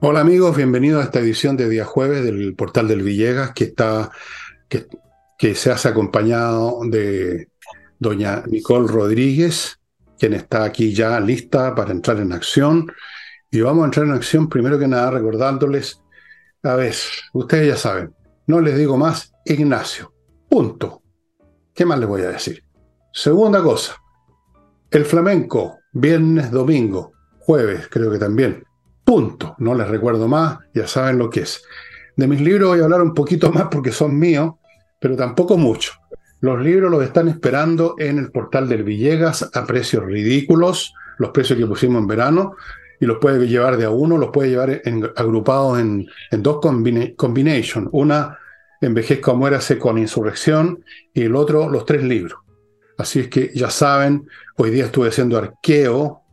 Hola amigos, bienvenidos a esta edición de día jueves del portal del Villegas que está que, se hace acompañado de doña Nicole Rodríguez, quien está aquí ya lista para entrar en acción. Y vamos a entrar en acción primero que nada recordándoles, a ver, ustedes ya saben, no les digo más, Ignacio, punto. ¿Qué más les voy a decir? Segunda cosa, el flamenco, viernes, domingo, jueves creo que también, Punto. No les recuerdo más, ya saben lo que es. De mis libros voy a hablar un poquito más porque son míos, pero tampoco mucho. Los libros los están esperando en el portal del Villegas a precios ridículos, los precios que pusimos en verano, y los puede llevar de a uno, los puede llevar agrupados en, dos combinations. Una, Envejezca o Muérase con Insurrección, y el otro, los tres libros. Así es que ya saben, hoy día estuve haciendo arqueo,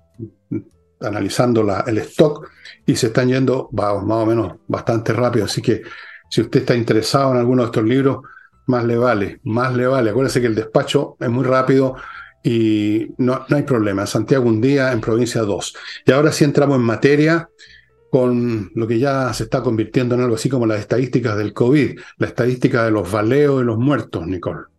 analizando la, el stock, y se están yendo más o menos bastante rápido. Así que si usted está interesado en alguno de estos libros, más le vale, más le vale. Acuérdense que el despacho es muy rápido y no, no hay problema. Santiago un día, en provincia dos. Y ahora sí entramos en materia con lo que ya se está convirtiendo en algo así como las estadísticas del COVID, la estadística de los baleos y los muertos, Nicole.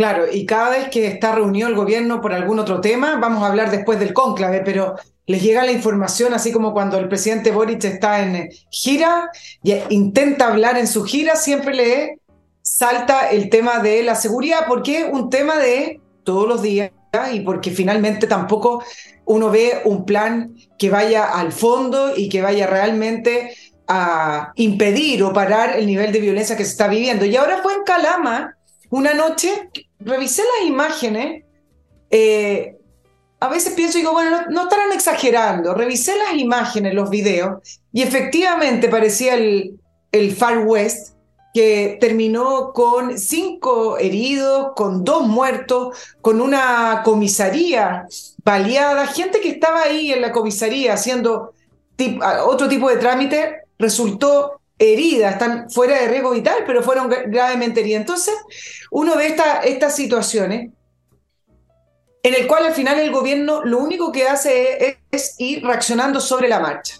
Claro, y cada vez que está reunido el gobierno por algún otro tema, vamos a hablar después del cónclave, pero les llega la información, así como cuando el presidente Boric está en gira y intenta hablar en su gira, siempre le salta el tema de la seguridad, porque es un tema de todos los días y porque finalmente tampoco uno ve un plan que vaya al fondo y que vaya realmente a impedir o parar el nivel de violencia que se está viviendo. Y ahora fue en Calama, una noche, revisé las imágenes, eh, a veces pienso y digo, bueno, no, estarán exagerando. Revisé las imágenes, los videos, y efectivamente parecía el, el Far West, que terminó con cinco heridos, con dos muertos, con una comisaría baleada, gente que estaba ahí en la comisaría haciendo otro tipo de trámite, resultó herida, están fuera de riesgo vital, pero fueron gravemente heridas. Entonces, uno ve estas situaciones en el cual al final el gobierno lo único que hace es, ir reaccionando sobre la marcha.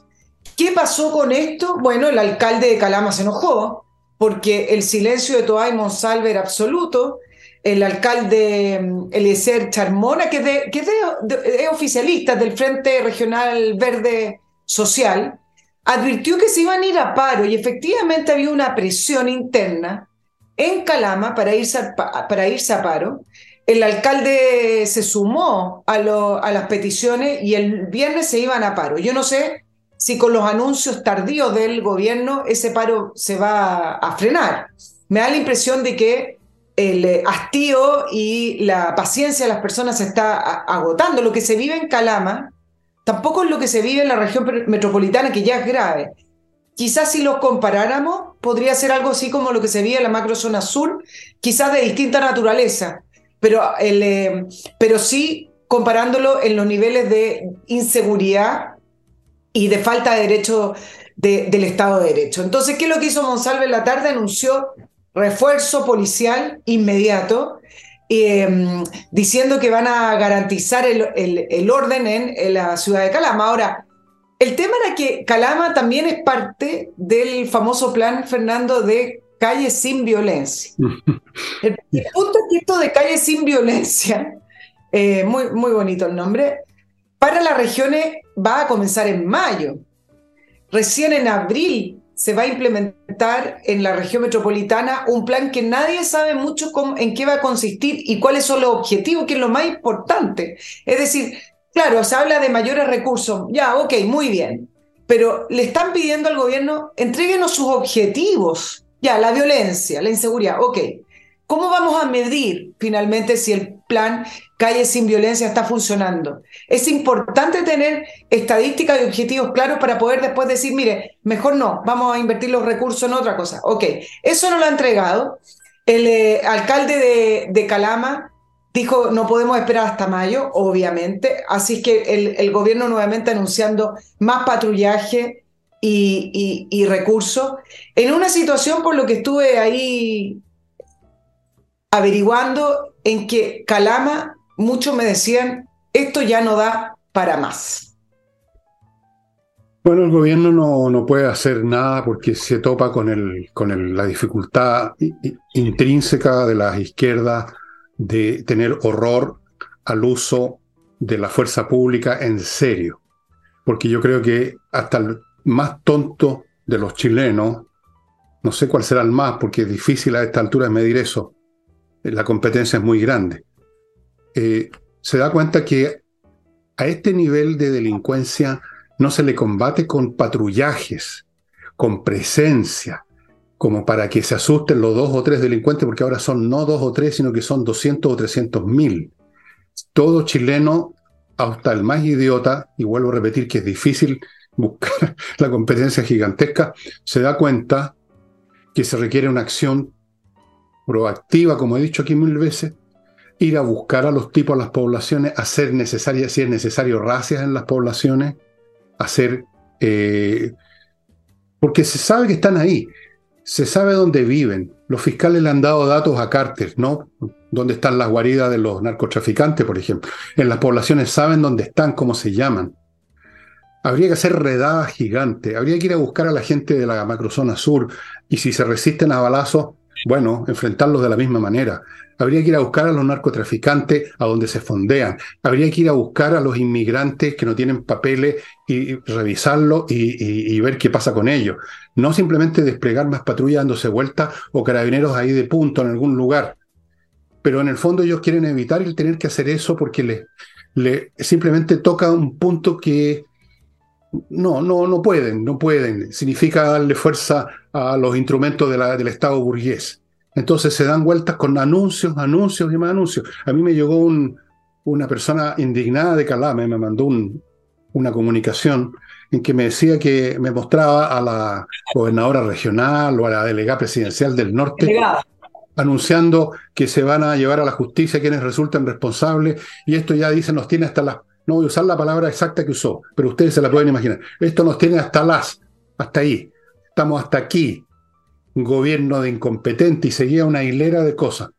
¿Qué pasó con esto? Bueno, el alcalde de Calama se enojó porque el silencio de Toay Monsalve era absoluto. El alcalde mm, Eliezer Charmona, que, de, que es oficialista del Frente Regional Verde Social, advirtió que se iban a ir a paro y efectivamente había una presión interna en Calama para irse para irse a paro el alcalde se sumó a, a, las peticiones y el viernes se iban a paro. Yo no sé si con los anuncios tardíos del gobierno ese paro se va a frenar. Me da la impresión de que el hastío y la paciencia de las personas se está agotando. Lo que se vive en Calama tampoco es lo que se vive en la región metropolitana, que ya es grave. Quizás si lo comparáramos, podría ser algo así como lo que se vive en la macrozona sur, quizás de distinta naturaleza pero, el, eh, pero sí comparándolo en los niveles de inseguridad y de falta de derecho del Estado de Derecho. Entonces, ¿qué es lo que hizo Monsalve en la tarde? Anunció refuerzo policial inmediato, em, diciendo que van a garantizar el, el, orden en, en, la ciudad de Calama. Ahora, el tema era que Calama también es parte del famoso plan, Fernando, de Calle sin violencia. El, punto es que esto de calle sin violencia, eh, muy, muy bonito el nombre, para las regiones va a comenzar en mayo. Recién en abril se va a implementar en la región metropolitana un plan que nadie sabe mucho en qué va a consistir y cuáles son los objetivos, que es lo más importante. Es decir, claro, se habla de mayores recursos, ya, ok, muy bien, pero le están pidiendo al gobierno, entréguenos sus objetivos ya, la violencia, la inseguridad, ok. ¿Cómo vamos a medir finalmente si el plan Calle sin Violencia está funcionando? Es importante tener estadísticas y objetivos claros para poder después decir, mire, mejor no, vamos a invertir los recursos en otra cosa. Ok, eso no lo ha entregado. El eh, alcalde de, Calama dijo, no podemos esperar hasta mayo, obviamente. Así que el, el gobierno nuevamente anunciando más patrullaje, y, recursos, en una situación por lo que estuve ahí averiguando, en que Calama, muchos me decían, esto ya no da para más. Bueno, el gobierno no, no puede hacer nada porque se topa con, el, con la dificultad intrínseca de las izquierdas de tener horror al uso de la fuerza pública en serio. Porque yo creo que hasta el más tonto de los chilenos, no sé cuál será el más, porque es difícil a esta altura medir eso, la competencia es muy grande, eh, se da cuenta que a este nivel de delincuencia no se le combate con patrullajes, con presencia, como para que se asusten los dos o tres delincuentes, porque ahora son no dos o tres, sino que son 200 o 300 mil. Todo chileno, hasta el más idiota, y vuelvo a repetir que es difícil buscar la competencia gigantesca, se da cuenta que se requiere una acción proactiva, como he dicho aquí mil veces, ir a buscar a los tipos, a las poblaciones, hacer necesarias, si es necesario, racias en las poblaciones, hacer... Eh, porque se sabe que están ahí, se sabe dónde viven. Los fiscales le han dado datos a Carter, ¿no? Dónde están las guaridas de los narcotraficantes, por ejemplo. En las poblaciones saben dónde están, cómo se llaman. Habría que hacer redadas gigantes, habría que ir a buscar a la gente de la macrozona sur y si se resisten a balazos, bueno, enfrentarlos de la misma manera. Habría que ir a buscar a los narcotraficantes a donde se fondean. Habría que ir a buscar a los inmigrantes que no tienen papeles y, revisarlos y, ver qué pasa con ellos. No simplemente desplegar más patrullas dándose vueltas o carabineros ahí de punto en algún lugar. Pero en el fondo ellos quieren evitar el tener que hacer eso porque le, le simplemente toca un punto que no, no, no pueden, no pueden. Significa darle fuerza a los instrumentos del Estado burgués. Entonces se dan vueltas con anuncios, anuncios y más anuncios. A mí me llegó una persona indignada de Calame, me mandó una comunicación en que me decía que me mostraba a la gobernadora regional o a la delegada presidencial del norte anunciando que se van a llevar a la justicia quienes resultan responsables y esto ya dicen nos tiene hasta las no voy a usar la palabra exacta que usó, pero ustedes se la pueden imaginar. Esto nos tiene hasta las, hasta ahí. Estamos hasta aquí. Gobierno de incompetente y seguía una hilera de cosas.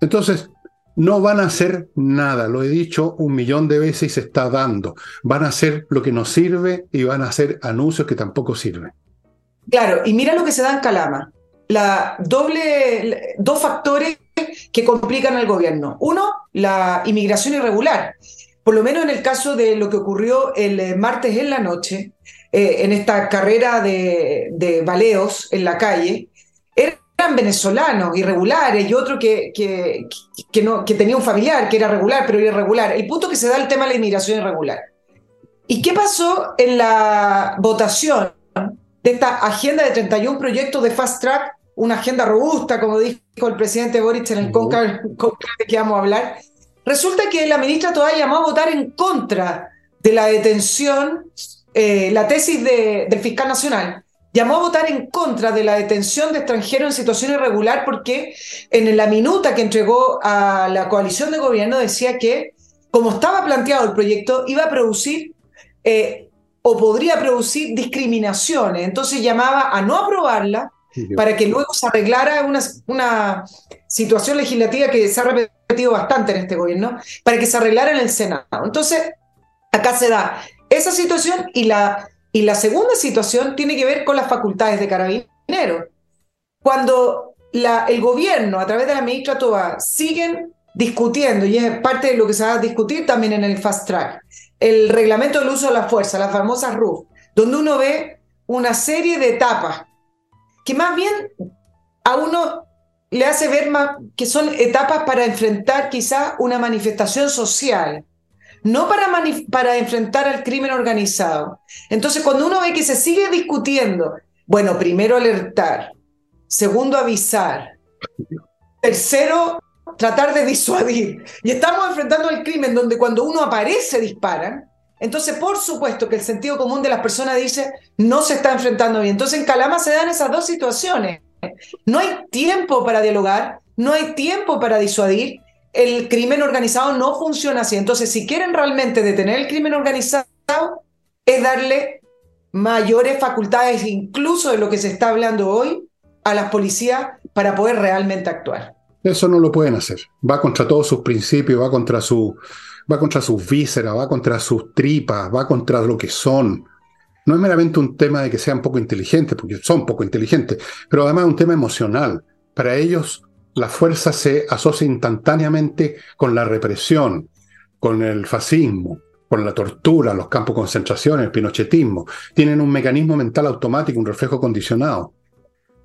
Entonces, no van a hacer nada, lo he dicho un millón de veces y se está dando. Van a hacer lo que nos sirve y van a hacer anuncios que tampoco sirven. Claro, y mira lo que se da en Calama. La doble, dos factores que complican al gobierno. Uno, la inmigración irregular. Por lo menos en el caso de lo que ocurrió el eh, martes en la noche, eh, en esta carrera de, de, baleos en la calle, eran venezolanos irregulares y otro que, que, no, que tenía un familiar que era regular, pero irregular. El punto que se da el tema de la inmigración irregular. ¿Y qué pasó en la votación de esta agenda de 31 proyectos de fast track una agenda robusta, como dijo el presidente Boric en el CONCAR, de que vamos a hablar, resulta que la ministra todavía llamó a votar en contra de la detención, eh, la tesis del fiscal nacional, llamó a votar en contra de la detención de extranjeros en situación irregular porque en la minuta que entregó a la coalición de gobierno decía que, como estaba planteado el proyecto, iba a producir eh, o podría producir discriminaciones. Entonces llamaba a no aprobarla para que luego se arreglara una, una situación legislativa que se ha repetido bastante en este gobierno, para que se arreglara en el Senado. Entonces, acá se da esa situación y la, y la segunda situación tiene que ver con las facultades de carabineros. Cuando la, el gobierno, a través de la ministra Toa, siguen discutiendo, y es parte de lo que se va a discutir también en el fast track, el reglamento del uso de la fuerza, la famosa RUF, donde uno ve una serie de etapas que más bien a uno le hace ver más que son etapas para enfrentar quizá una manifestación social, no para, para enfrentar al crimen organizado. Entonces, cuando uno ve que se sigue discutiendo, bueno, primero alertar, segundo avisar, tercero tratar de disuadir, y estamos enfrentando el crimen donde cuando uno aparece disparan, entonces, por supuesto que el sentido común de las personas dice, no se está enfrentando bien. Entonces, en Calama se dan esas dos situaciones. No hay tiempo para dialogar, no hay tiempo para disuadir. El crimen organizado no funciona así. Entonces, si quieren realmente detener el crimen organizado, es darle mayores facultades, incluso de lo que se está hablando hoy, a las policías para poder realmente actuar. Eso no lo pueden hacer. Va contra todos sus principios, va contra su, va contra sus vísceras, va contra sus tripas, va contra lo que son. No es meramente un tema de que sean poco inteligentes, porque son poco inteligentes, pero además es un tema emocional. Para ellos, la fuerza se asocia instantáneamente con la represión, con el fascismo, con la tortura, los campos de concentración, el pinochetismo. Tienen un mecanismo mental automático, un reflejo condicionado.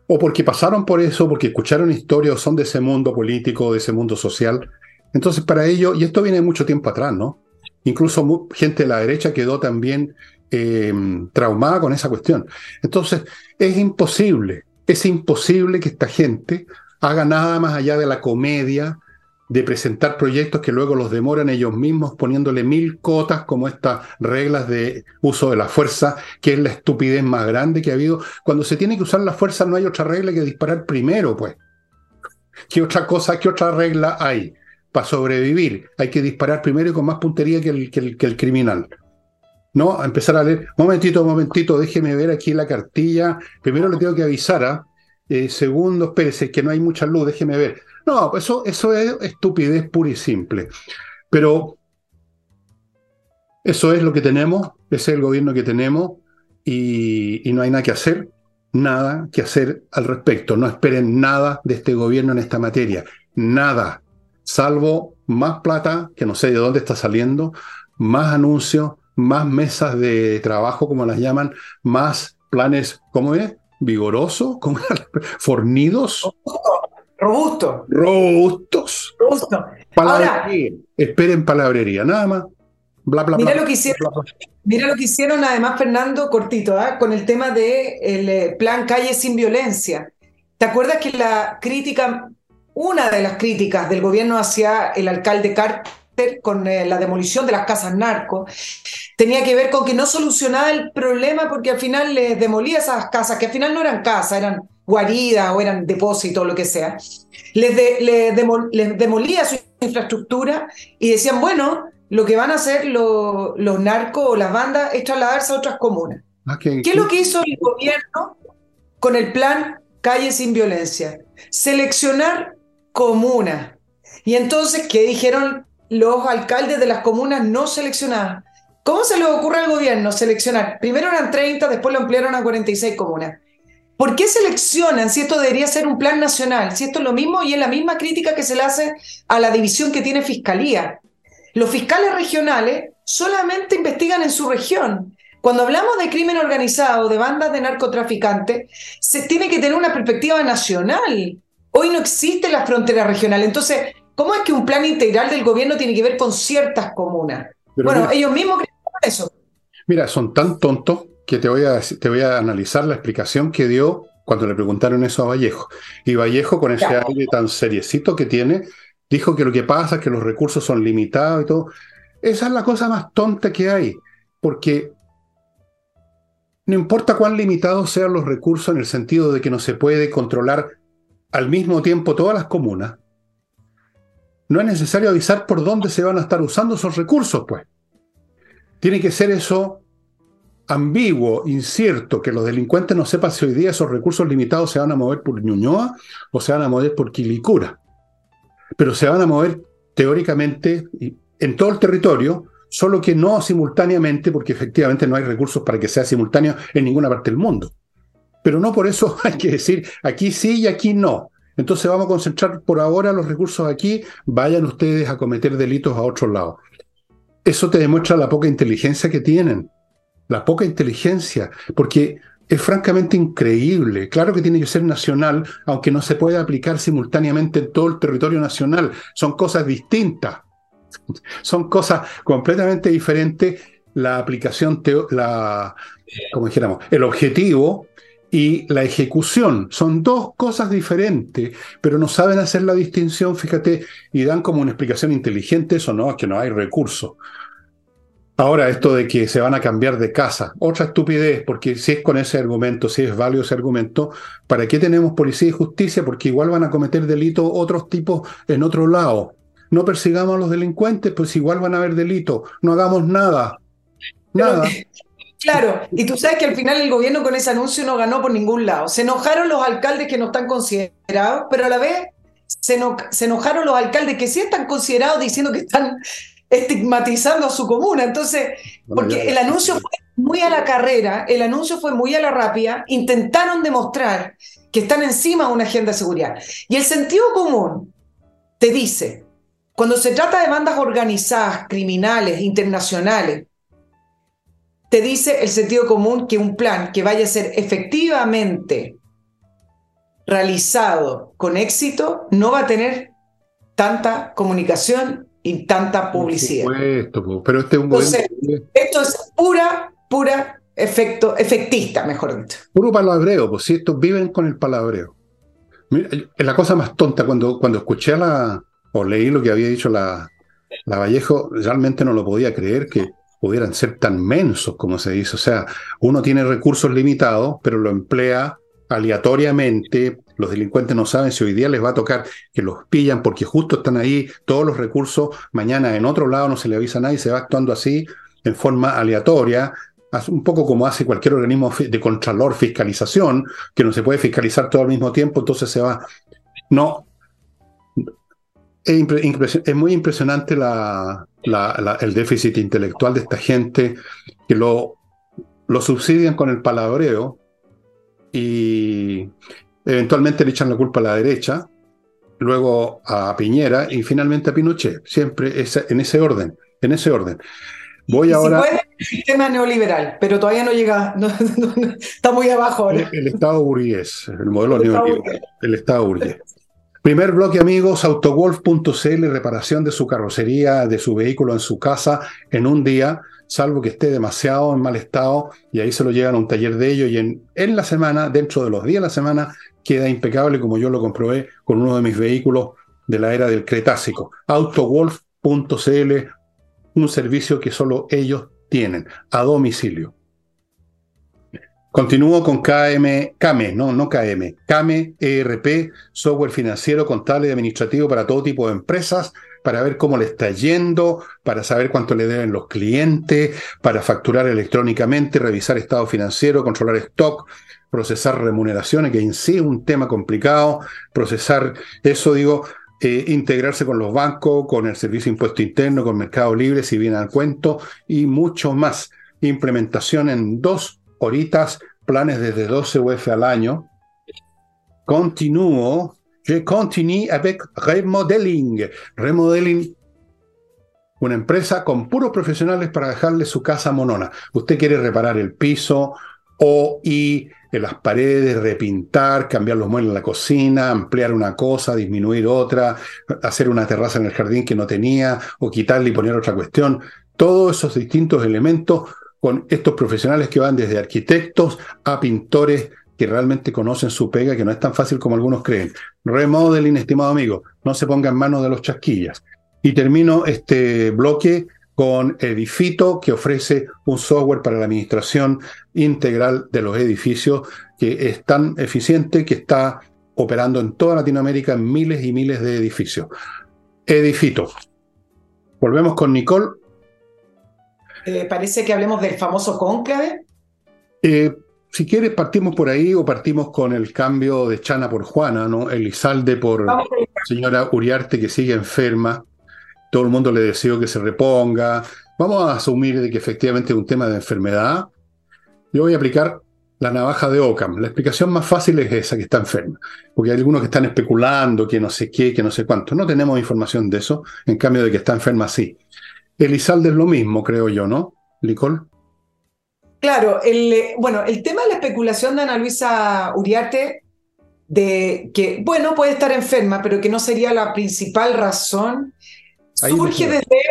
O porque pasaron por eso, porque escucharon historias o son de ese mundo político, de ese mundo social. Entonces, para ellos, y esto viene mucho tiempo atrás, ¿no? Incluso gente de la derecha quedó también eh, traumada con esa cuestión. Entonces, es imposible, es imposible que esta gente haga nada más allá de la comedia, de presentar proyectos que luego los demoran ellos mismos poniéndole mil cotas como estas reglas de uso de la fuerza, que es la estupidez más grande que ha habido. Cuando se tiene que usar la fuerza no hay otra regla que disparar primero, pues. ¿Qué otra cosa, qué otra regla hay? Para sobrevivir hay que disparar primero y con más puntería que el, que el, criminal. No, empezar a leer, momentito, momentito, déjeme ver aquí la cartilla. Primero le tengo que avisar a, ¿ah? eh, segundo, espérese, que no hay mucha luz, déjeme ver. No, eso, eso es estupidez pura y simple. Pero eso es lo que tenemos, ese es el gobierno que tenemos y, no hay nada que hacer, nada que hacer al respecto. No esperen nada de este gobierno en esta materia, nada, salvo más plata, que no sé de dónde está saliendo, más anuncios, más mesas de trabajo, como las llaman, más planes, ¿cómo es? Vigorosos, fornidos. Robusto. Robustos. Robusto. Ahora, Esperen palabrería, nada más. Bla, bla, mira, lo que hicieron, mira lo que hicieron además, Fernando, cortito, ¿ah? con el tema del de eh, plan Calle sin Violencia. ¿Te acuerdas que la crítica, una de las críticas del gobierno hacia el alcalde Carter con eh, la demolición de las casas narco, tenía que ver con que no solucionaba el problema porque al final les demolía esas casas, que al final no eran casas, eran guarida o eran depósitos, lo que sea, les, demolía su infraestructura y decían, bueno, lo que van a hacer los, narcos o las bandas es trasladarse a otras comunas. Ah, ¿Qué es lo que hizo el gobierno con el plan Calle sin Violencia? Seleccionar comunas. Y entonces, ¿qué dijeron los alcaldes de las comunas no seleccionadas? ¿Cómo se le ocurre al gobierno seleccionar? Primero eran 30, después lo ampliaron a 46 comunas. ¿Por qué seleccionan si esto debería ser un plan nacional? Si esto es lo mismo y es la misma crítica que se le hace a la división que tiene Fiscalía. Los fiscales regionales solamente investigan en su región. Cuando hablamos de crimen organizado, de bandas de narcotraficantes, se tiene que tener una perspectiva nacional. Hoy no existe la frontera regional. Entonces, ¿cómo es que un plan integral del gobierno tiene que ver con ciertas comunas? bueno, ellos mismos creen eso. Mira, son tan tontos que te voy, a, te voy a analizar la explicación que dio cuando le preguntaron eso a Vallejo. Y Vallejo, con ese aire tan seriecito que tiene, dijo que lo que pasa es que los recursos son limitados y todo. Esa es la cosa más tonta que hay, porque no importa cuán limitados sean los recursos en el sentido de que no se puede controlar al mismo tiempo todas las comunas, no es necesario avisar por dónde se van a estar usando esos recursos, pues. Tiene que ser eso ambiguo, incierto, que los delincuentes no sepan si hoy día esos recursos limitados se van a mover por Ñuñoa o se van a mover por Quilicura. Pero se van a mover teóricamente en todo el territorio, solo que no simultáneamente, porque efectivamente no hay recursos para que sea simultáneo en ninguna parte del mundo. Pero no por eso hay que decir aquí sí y aquí no. Entonces vamos a concentrar por ahora los recursos aquí, vayan ustedes a cometer delitos a otro lado. Eso te demuestra la poca inteligencia que tienen la poca inteligencia, porque es francamente increíble. Claro que tiene que ser nacional, aunque no se puede aplicar simultáneamente en todo el territorio nacional. Son cosas distintas. Son cosas completamente diferentes. La aplicación, la, como dijéramos, el objetivo y la ejecución. Son dos cosas diferentes, pero no saben hacer la distinción, fíjate, y dan como una explicación inteligente, eso no, es que no hay recursos. Ahora, esto de que se van a cambiar de casa, otra estupidez, porque si es con ese argumento, si es válido ese argumento, ¿para qué tenemos policía y justicia? Porque igual van a cometer delitos otros tipos en otro lado. No persigamos a los delincuentes, pues igual van a haber delitos. No hagamos nada. Nada. Claro, y tú sabes que al final el gobierno con ese anuncio no ganó por ningún lado. Se enojaron los alcaldes que no están considerados, pero a la vez se, enojaron los alcaldes que sí están considerados diciendo que están estigmatizando a su comuna. Entonces, porque el anuncio fue muy a la carrera, el anuncio fue muy a la rápida, intentaron demostrar que están encima de una agenda de seguridad. Y el sentido común te dice, cuando se trata de bandas organizadas, criminales, internacionales, te dice el sentido común que un plan que vaya a ser efectivamente realizado con éxito no va a tener tanta comunicación y tanta publicidad. pero este es esto es pura, pura efecto, efectista, mejor dicho. Puro palabreo, pues si estos viven con el palabreo. es la cosa más tonta cuando, cuando escuché la, o leí lo que había dicho la, la Vallejo, realmente no lo podía creer que pudieran ser tan mensos como se dice. O sea, uno tiene recursos limitados, pero lo emplea aleatoriamente. Los delincuentes no saben si hoy día les va a tocar que los pillan porque justo están ahí todos los recursos. Mañana en otro lado no se le avisa a nadie, se va actuando así en forma aleatoria, un poco como hace cualquier organismo de contralor, fiscalización, que no se puede fiscalizar todo al mismo tiempo, entonces se va. No. Es, muy impresionante el déficit intelectual de esta gente que lo, lo subsidian con el palabreo y eventualmente le echan la culpa a la derecha, luego a Piñera y finalmente a Pinochet, siempre en ese orden, en ese orden. Voy ahora. puede, el sistema neoliberal, pero todavía no llega, está muy abajo ahora. El, Estado burgués, el modelo neoliberal, el Estado burgués. Primer bloque, amigos, autowolf.cl, reparación de su carrocería, de su vehículo en su casa en un día, salvo que esté demasiado en mal estado, y ahí se lo llevan a un taller de ellos, y en, en la semana, dentro de los días de la semana, queda impecable, como yo lo comprobé con uno de mis vehículos de la era del Cretácico. Autowolf.cl, un servicio que solo ellos tienen, a domicilio. Continúo con KM, KME, no, no KM, KME ERP, software financiero, contable y administrativo para todo tipo de empresas, para ver cómo le está yendo, para saber cuánto le deben los clientes, para facturar electrónicamente, revisar estado financiero, controlar stock, procesar remuneraciones, que en sí es un tema complicado, procesar eso, digo, eh, integrarse con los bancos, con el Servicio de Impuesto Interno, con Mercado Libre, si viene al cuento, y mucho más. Implementación en dos horitas, planes desde 12 UF al año. Continúo. Je continue avec Remodeling. Remodeling, una empresa con puros profesionales para dejarle su casa monona. Usted quiere reparar el piso o y en las paredes, repintar, cambiar los muebles en la cocina, ampliar una cosa, disminuir otra, hacer una terraza en el jardín que no tenía, o quitarle y poner otra cuestión. Todos esos distintos elementos con estos profesionales que van desde arquitectos a pintores que realmente conocen su pega, que no es tan fácil como algunos creen. Remodeling, estimado amigo, no se ponga en manos de los chasquillas. Y termino este bloque con Edifito, que ofrece un software para la administración integral de los edificios, que es tan eficiente que está operando en toda Latinoamérica en miles y miles de edificios. Edifito. Volvemos con Nicole. Eh, parece que hablemos del famoso cónclave. Eh, si quieres, partimos por ahí o partimos con el cambio de Chana por Juana, ¿no? Elizalde por señora Uriarte que sigue enferma todo el mundo le deseo que se reponga. Vamos a asumir de que efectivamente es un tema de enfermedad. Yo voy a aplicar la navaja de Ockham. La explicación más fácil es esa, que está enferma. Porque hay algunos que están especulando que no sé qué, que no sé cuánto. No tenemos información de eso. En cambio de que está enferma, sí. Elizalde es lo mismo, creo yo, ¿no? Nicole. Claro, el, eh, bueno, el tema de la especulación de Ana Luisa Uriarte, de que, bueno, puede estar enferma, pero que no sería la principal razón, surge desde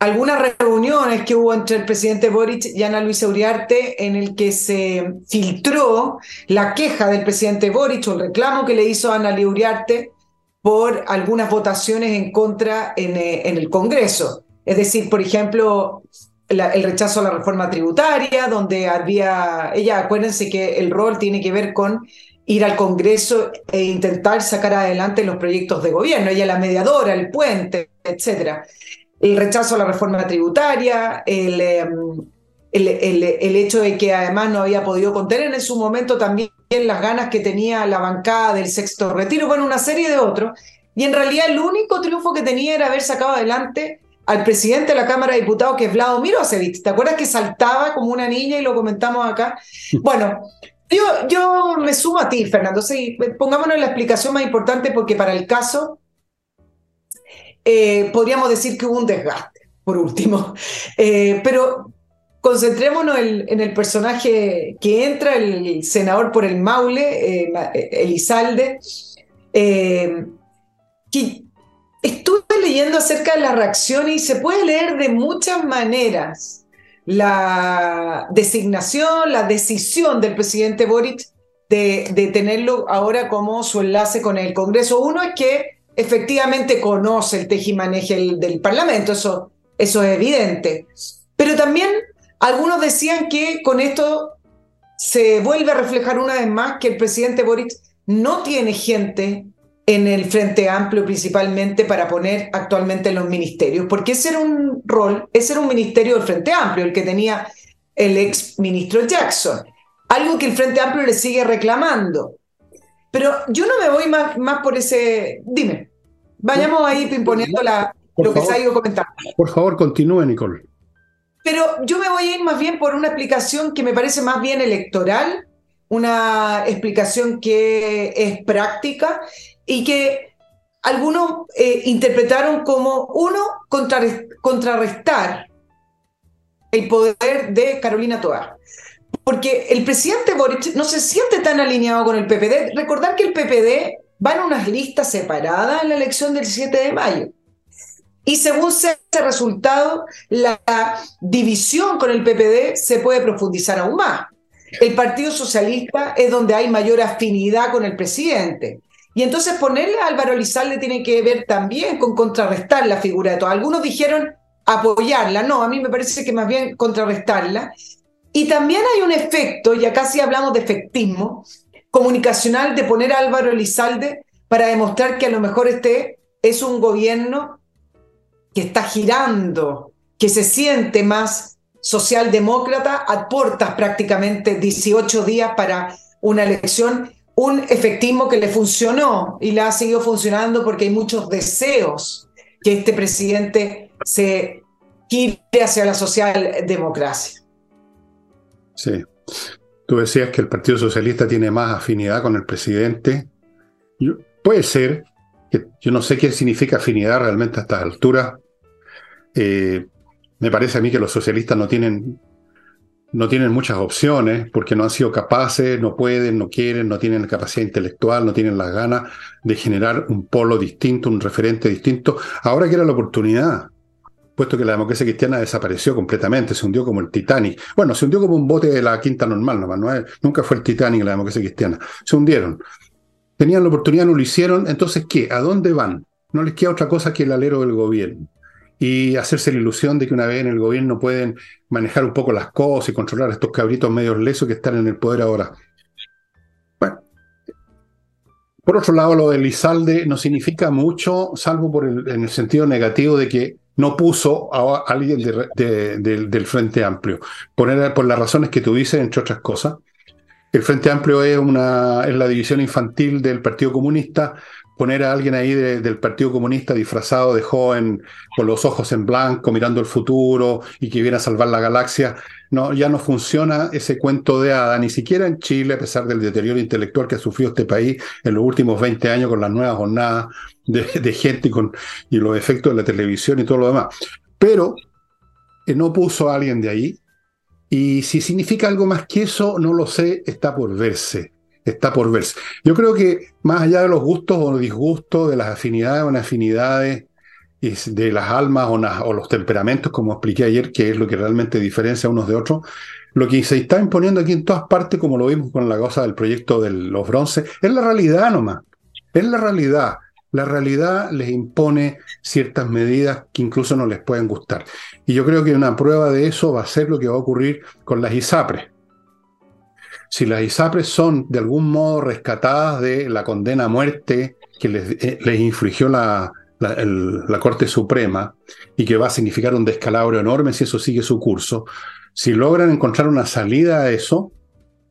algunas reuniones que hubo entre el presidente Boric y Ana Luisa Uriarte en el que se filtró la queja del presidente Boric o el reclamo que le hizo a Ana Luisa Uriarte por algunas votaciones en contra en, eh, en, el Congreso. Es decir, por ejemplo, el rechazo a la reforma tributaria, donde había, ella, acuérdense que el rol tiene que ver con ir al Congreso e intentar sacar adelante los proyectos de gobierno. Ella la mediadora, el puente, etc. El rechazo a la reforma tributaria, el, em, el, el, hecho de que además no había podido contener en su momento también las ganas que tenía la bancada del sexto retiro, bueno, una serie de otros. Y en realidad el único triunfo que tenía era haber sacado adelante al presidente de la Cámara de Diputados, que es Vlado Mirosevich. ¿Te acuerdas que saltaba como una niña y lo comentamos acá? Bueno, yo, yo me sumo a ti, Fernando. Sí, pongámonos en la explicación más importante porque para el caso eh, podríamos decir que hubo un desgaste, por último. Eh, pero concentrémonos en, el personaje que entra, el senador por el Maule, eh, Elizalde, que estuve leyendo acerca de la reacción y se puede leer de muchas maneras la designación, la decisión del presidente Boric de, tenerlo ahora como su enlace con el Congreso. Uno es que efectivamente conoce el tejimaneje del Parlamento, eso, eso es evidente. Pero también algunos decían que con esto se vuelve a reflejar una vez más que el presidente Boric no tiene gente en el Frente Amplio principalmente para poner actualmente en los ministerios, porque ese era un rol, ese era un ministerio del Frente Amplio, el que tenía el ex ministro Jackson, algo que el Frente Amplio le sigue reclamando. Pero yo no me voy más, más por ese... Dime, vayamos ahí imponiendo la, lo que se ha ido comentando. Por favor, continúe, Nicole. Pero yo me voy a ir más bien por una explicación que me parece más bien electoral, una explicación que es práctica y que algunos eh, interpretaron como, uno, contrarrestar el poder de Carolina Toar porque el presidente Boric no se siente tan alineado con el PPD. Recordar que el PPD va en unas listas separadas en la elección del 7 de mayo. Y según ese resultado, la división con el PPD se puede profundizar aún más. El Partido Socialista es donde hay mayor afinidad con el presidente. Y entonces ponerle a Álvaro Lizalde tiene que ver también con contrarrestar la figura de todos. Algunos dijeron apoyarla, no, a mí me parece que más bien contrarrestarla. Y también hay un efecto, y acá hablamos de efectismo, comunicacional de poner a Álvaro Elizalde para demostrar que a lo mejor este es un gobierno que está girando, que se siente más socialdemócrata, aportas prácticamente 18 días para una elección, un efectismo que le funcionó y le ha seguido funcionando porque hay muchos deseos que este presidente se gire hacia la socialdemocracia. Sí. Tú decías que el Partido Socialista tiene más afinidad con el presidente. puede ser, yo no sé qué significa afinidad realmente a estas alturas. Eh, me parece a mí que los socialistas no tienen, no tienen muchas opciones porque no han sido capaces, no pueden, no quieren, no tienen la capacidad intelectual, no tienen las ganas de generar un polo distinto, un referente distinto. Ahora que era la oportunidad puesto que la democracia cristiana desapareció completamente, se hundió como el Titanic. Bueno, se hundió como un bote de la quinta normal, no nunca fue el Titanic la democracia cristiana. Se hundieron. Tenían la oportunidad, no lo hicieron, entonces ¿qué? ¿A dónde van? No les queda otra cosa que el alero del gobierno. Y hacerse la ilusión de que una vez en el gobierno pueden manejar un poco las cosas y controlar a estos cabritos medios lesos que están en el poder ahora. Bueno, por otro lado, lo de Lizalde no significa mucho, salvo por en el sentido negativo de que no puso a alguien del Frente Amplio, por, por las razones que tú dices, entre otras cosas. El Frente Amplio es, una, es la división infantil del Partido Comunista. Poner a alguien ahí del Partido Comunista disfrazado de joven, con los ojos en blanco, mirando el futuro y que viene a salvar la galaxia, no, ya no funciona ese cuento de hada, ni siquiera en Chile, a pesar del deterioro intelectual que ha sufrido este país en los últimos 20 años con las nuevas jornadas de, gente y, los efectos de la televisión y todo lo demás. Pero eh, no puso a alguien de ahí. Y si significa algo más que eso, no lo sé, está por verse. Está por verse. Yo creo que más allá de los gustos o disgustos, de las afinidades o inafinidades, y de las almas o, los temperamentos, como expliqué ayer, que es lo que realmente diferencia unos de otros, lo que se está imponiendo aquí en todas partes, como lo vimos con la cosa del proyecto de los bronces, es la realidad nomás. Es la realidad. La realidad les impone ciertas medidas que incluso no les pueden gustar. Y yo creo que una prueba de eso va a ser lo que va a ocurrir con las ISAPRES. Si las ISAPRES son de algún modo rescatadas de la condena a muerte que les, eh, infligió la, la, Corte Suprema y que va a significar un descalabro enorme si eso sigue su curso, si logran encontrar una salida a eso,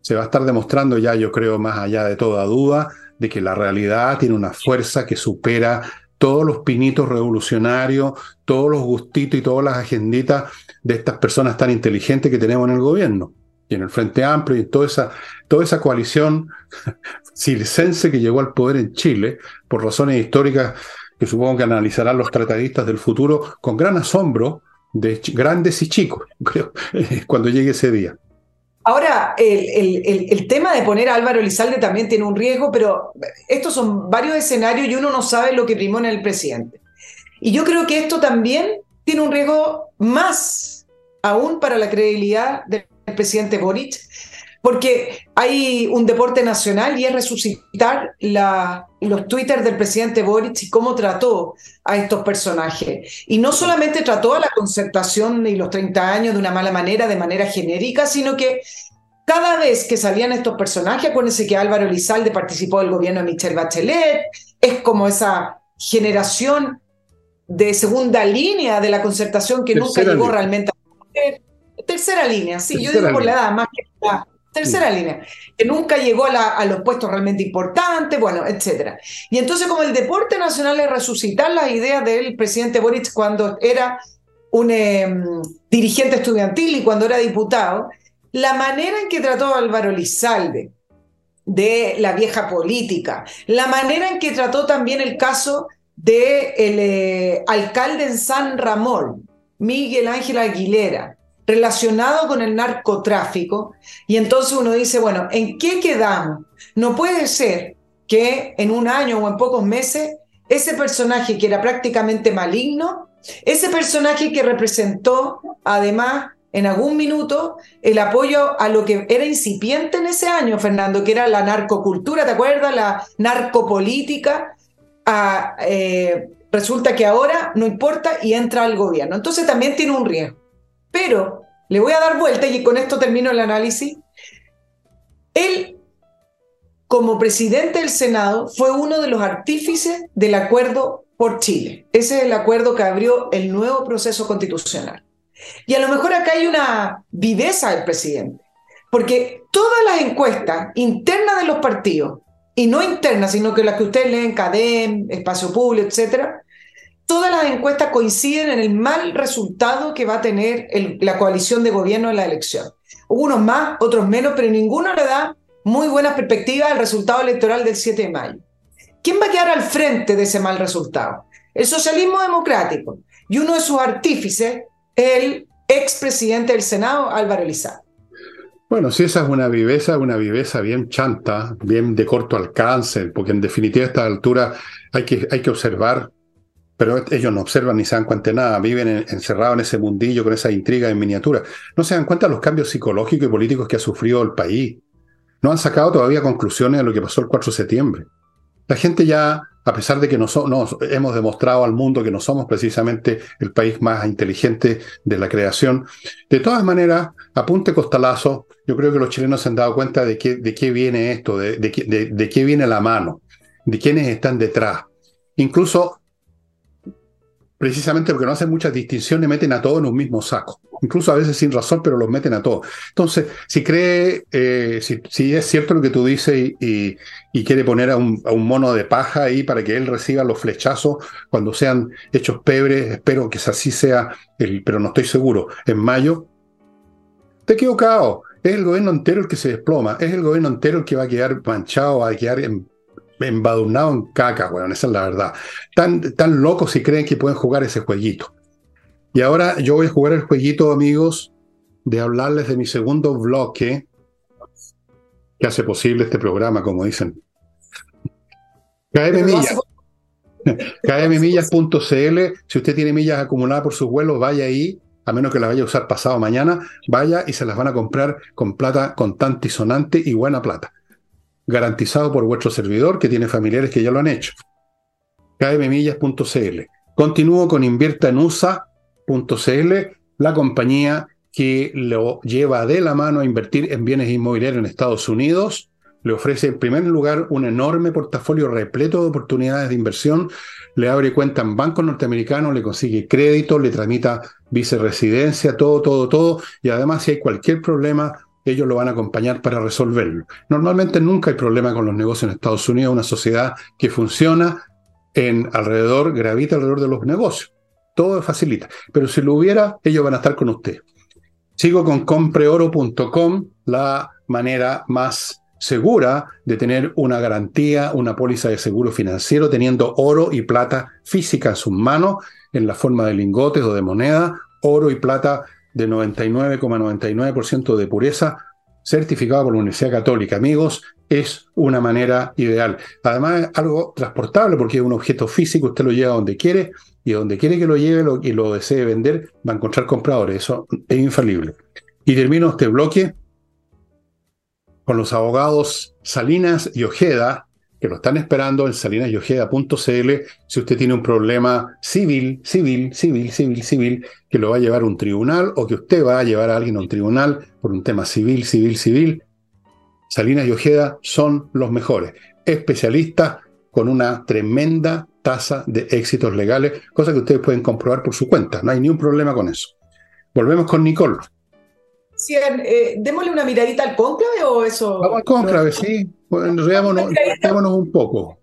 se va a estar demostrando ya, yo creo, más allá de toda duda, de que la realidad tiene una fuerza que supera todos los pinitos revolucionarios, todos los gustitos y todas las agenditas de estas personas tan inteligentes que tenemos en el gobierno y en el Frente Amplio y toda esa, toda esa coalición circense que llegó al poder en Chile por razones históricas que supongo que analizarán los tratadistas del futuro con gran asombro de grandes y chicos, creo, cuando llegue ese día. Ahora, el, el, tema de poner a Álvaro Elizalde también tiene un riesgo, pero estos son varios escenarios y uno no sabe lo que primó en el presidente. Y yo creo que esto también tiene un riesgo más aún para la credibilidad del presidente Boric, porque hay un deporte nacional y es resucitar la, los twitters del presidente Boric y cómo trató a estos personajes. Y no solamente trató a la concertación y los 30 años de una mala manera, de manera genérica, sino que cada vez que salían estos personajes, acuérdense que Álvaro Elizalde participó del gobierno de Michelle Bachelet, es como esa generación de segunda línea de la concertación que nunca llegó realmente a... Tercera línea, sí, yo digo por la edad, más que la tercera línea, que nunca llegó a, los puestos realmente importantes, bueno, etc. Y entonces como el deporte nacional es resucitar las ideas del presidente Boric cuando era un em, dirigente estudiantil y cuando era diputado, la manera en que trató Álvaro Lizalde de la vieja política, la manera en que trató también el caso del de eh, alcalde en San Ramón, Miguel Ángel Aguilera, relacionado con el narcotráfico, y entonces uno dice, bueno, ¿en qué quedamos? No puede ser que en un año o en pocos meses ese personaje que era prácticamente maligno, ese personaje que representó además en algún minuto el apoyo a lo que era incipiente en ese año, Fernando, que era la narcocultura, ¿te acuerdas? La narcopolítica. Eh, resulta que ahora no importa y entra al gobierno. Entonces también tiene un riesgo. Pero le voy a dar vuelta y con esto termino el análisis. Él, como presidente del Senado, fue uno de los artífices del acuerdo por Chile. Ese es el acuerdo que abrió el nuevo proceso constitucional. Y a lo mejor acá hay una viveza del presidente, porque todas las encuestas internas de los partidos, y no internas, sino que las que ustedes leen, CADEM, Espacio Público, etcétera, todas las encuestas coinciden en el mal resultado que va a tener la coalición de gobierno en la elección. Unos más, otros menos, pero ninguno le da muy buenas perspectivas al resultado electoral del 7 de mayo. ¿Quién va a quedar al frente de ese mal resultado? El socialismo democrático. Y uno de sus artífices, el expresidente del Senado, Álvaro Elizalde. Bueno, si esa es una viveza, una viveza bien chanta, bien de corto alcance, porque en definitiva a esta altura hay que, hay que observar pero ellos no observan ni se dan cuenta de nada, viven encerrados en ese mundillo con esa intriga en miniatura. No se dan cuenta de los cambios psicológicos y políticos que ha sufrido el país. No han sacado todavía conclusiones de lo que pasó el 4 de septiembre. La gente ya, a pesar de que no, hemos demostrado al mundo que no somos precisamente el país más inteligente de la creación, de todas maneras, apunte costalazo, yo creo que los chilenos se han dado cuenta de qué, de qué viene esto, de, de, de qué viene la mano, de quiénes están detrás. Incluso precisamente porque no hacen muchas distinciones, meten a todos en un mismo saco. Incluso a veces sin razón, pero los meten a todos. Entonces, si cree, eh, si, es cierto lo que tú dices y, quiere poner a un, mono de paja ahí para que él reciba los flechazos cuando sean hechos pebres, espero que así sea, el, pero no estoy seguro, en mayo, te he equivocado. Es el gobierno entero el que se desploma, es el gobierno entero el que va a quedar manchado, va a quedar en embadurnado en caca, weón, esa es la verdad. Tan, tan locos si creen que pueden jugar ese jueguito. Y ahora yo voy a jugar el jueguito, amigos, de hablarles de mi segundo bloque que hace posible este programa, como dicen. KM Millas. KMMillas.cl. Si usted tiene millas acumuladas por sus vuelos, vaya ahí, a menos que las vaya a usar pasado mañana, vaya y se las van a comprar con plata contante y sonante y buena plata garantizado por vuestro servidor que tiene familiares que ya lo han hecho. kmmillas.cl. Continúo con inviertaenusa.cl, la compañía que lo lleva de la mano a invertir en bienes inmobiliarios en Estados Unidos le ofrece en primer lugar un enorme portafolio repleto de oportunidades de inversión, le abre cuenta en bancos norteamericanos, le consigue crédito, le tramita viceresidencia, todo, todo, todo, y además si hay cualquier problema, ellos lo van a acompañar para resolverlo. Normalmente nunca hay problema con los negocios en Estados Unidos, una sociedad que funciona en alrededor, gravita alrededor de los negocios. Todo facilita. Pero si lo hubiera, ellos van a estar con usted. Sigo con compreoro.com, la manera más segura de tener una garantía, una póliza de seguro financiero, teniendo oro y plata física en sus manos, en la forma de lingotes o de moneda, oro y plata de 99,99% de pureza, certificado por la Universidad Católica. Amigos, es una manera ideal. Además, algo transportable porque es un objeto físico, usted lo lleva donde quiere y donde quiere que lo lleve y lo desee vender, va a encontrar compradores. Eso es infalible. Y termino este bloque con los abogados Salinas y Ojeda, que lo están esperando en salinasyojeda.cl si usted tiene un problema civil, civil, civil, civil, civil, que lo va a llevar a un tribunal o que usted va a llevar a alguien a un tribunal por un tema civil, civil, civil. Salinas y Ojeda son los mejores, especialistas con una tremenda tasa de éxitos legales, cosa que ustedes pueden comprobar por su cuenta. No hay ni un problema con eso. Volvemos con Nicole. Eh, démosle una miradita al cónclave o eso. Vamos al cónclave, sí. Bueno, veámonos, un poco.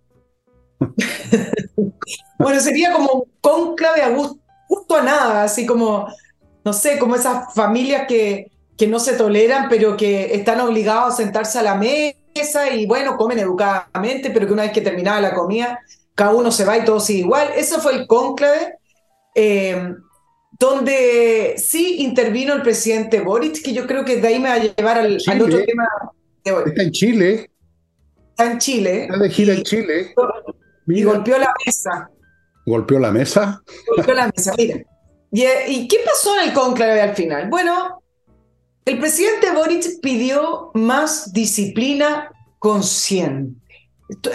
bueno, sería como un cónclave a justo a nada, así como, no sé, como esas familias que, que no se toleran, pero que están obligados a sentarse a la mesa y bueno, comen educadamente, pero que una vez que terminaba la comida, cada uno se va y todo sigue igual. Eso fue el cónclave. Eh, donde sí intervino el presidente Boric, que yo creo que de ahí me va a llevar al, otro tema de hoy. Está en Chile. Está en Chile. Está de gira en Chile. Y golpeó la mesa. ¿Golpeó la mesa? Golpeó la mesa, mira. ¿Y, qué pasó en el conclave al final? Bueno, el presidente Boric pidió más disciplina consciente.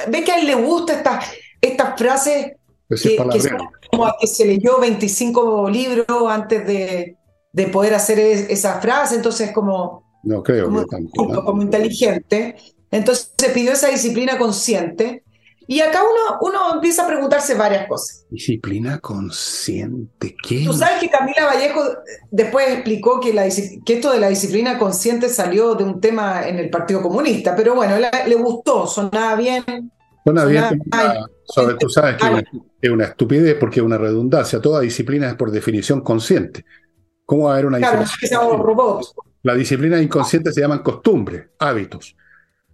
Ve que a él le gusta estas esta frases que, como a que se leyó 25 libros antes de, de poder hacer esa frase, entonces como... No creo como, que como inteligente. Entonces se pidió esa disciplina consciente. Y acá uno, uno empieza a preguntarse varias cosas. Disciplina consciente, ¿qué? Tú sabes que Camila Vallejo después explicó que, la, que esto de la disciplina consciente salió de un tema en el Partido Comunista, pero bueno, le gustó, sonaba bien. Bien, sobre, tú sabes que es una estupidez porque es una redundancia. Toda disciplina es por definición consciente. ¿Cómo va a haber una disciplina? La disciplina inconsciente se llaman costumbres, hábitos.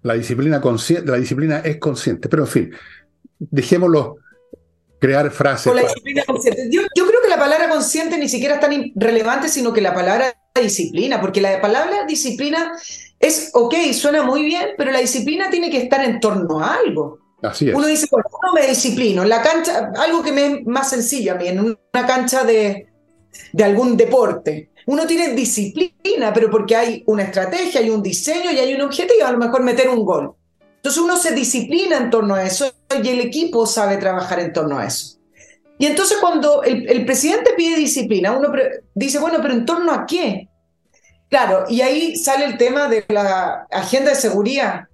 La disciplina, consciente, la disciplina es consciente. Pero en fin, dejémoslo crear frases. La disciplina consciente. Yo, yo, creo que la palabra consciente ni siquiera es tan relevante, sino que la palabra disciplina, porque la palabra disciplina es, ok, suena muy bien, pero la disciplina tiene que estar en torno a algo. Uno dice, bueno, uno me disciplino. La cancha, algo que me es más sencillo a mí, en una cancha de, de algún deporte. Uno tiene disciplina, pero porque hay una estrategia, hay un diseño y hay un objetivo, a lo mejor meter un gol. Entonces uno se disciplina en torno a eso y el equipo sabe trabajar en torno a eso. Y entonces cuando el, el presidente pide disciplina, uno dice, bueno, pero ¿en torno a qué? Claro, y ahí sale el tema de la agenda de seguridad.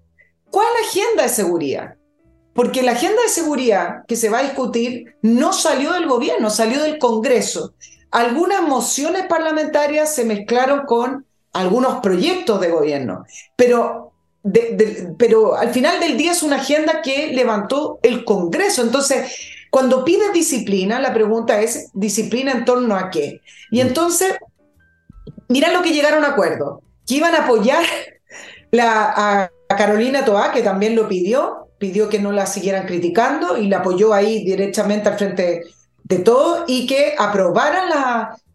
¿Cuál agenda de seguridad? Porque la agenda de seguridad que se va a discutir no salió del gobierno, salió del Congreso. Algunas mociones parlamentarias se mezclaron con algunos proyectos de gobierno, pero, pero al final del día es una agenda que levantó el Congreso. Entonces, cuando pide disciplina, la pregunta es, ¿disciplina en torno a qué? Y mm. entonces, mira lo que llegaron a acuerdo, que iban a apoyar la, a Carolina Toá, que también lo pidió, pidió que no la siguieran criticando y la apoyó ahí directamente al frente de todo y que aprobaran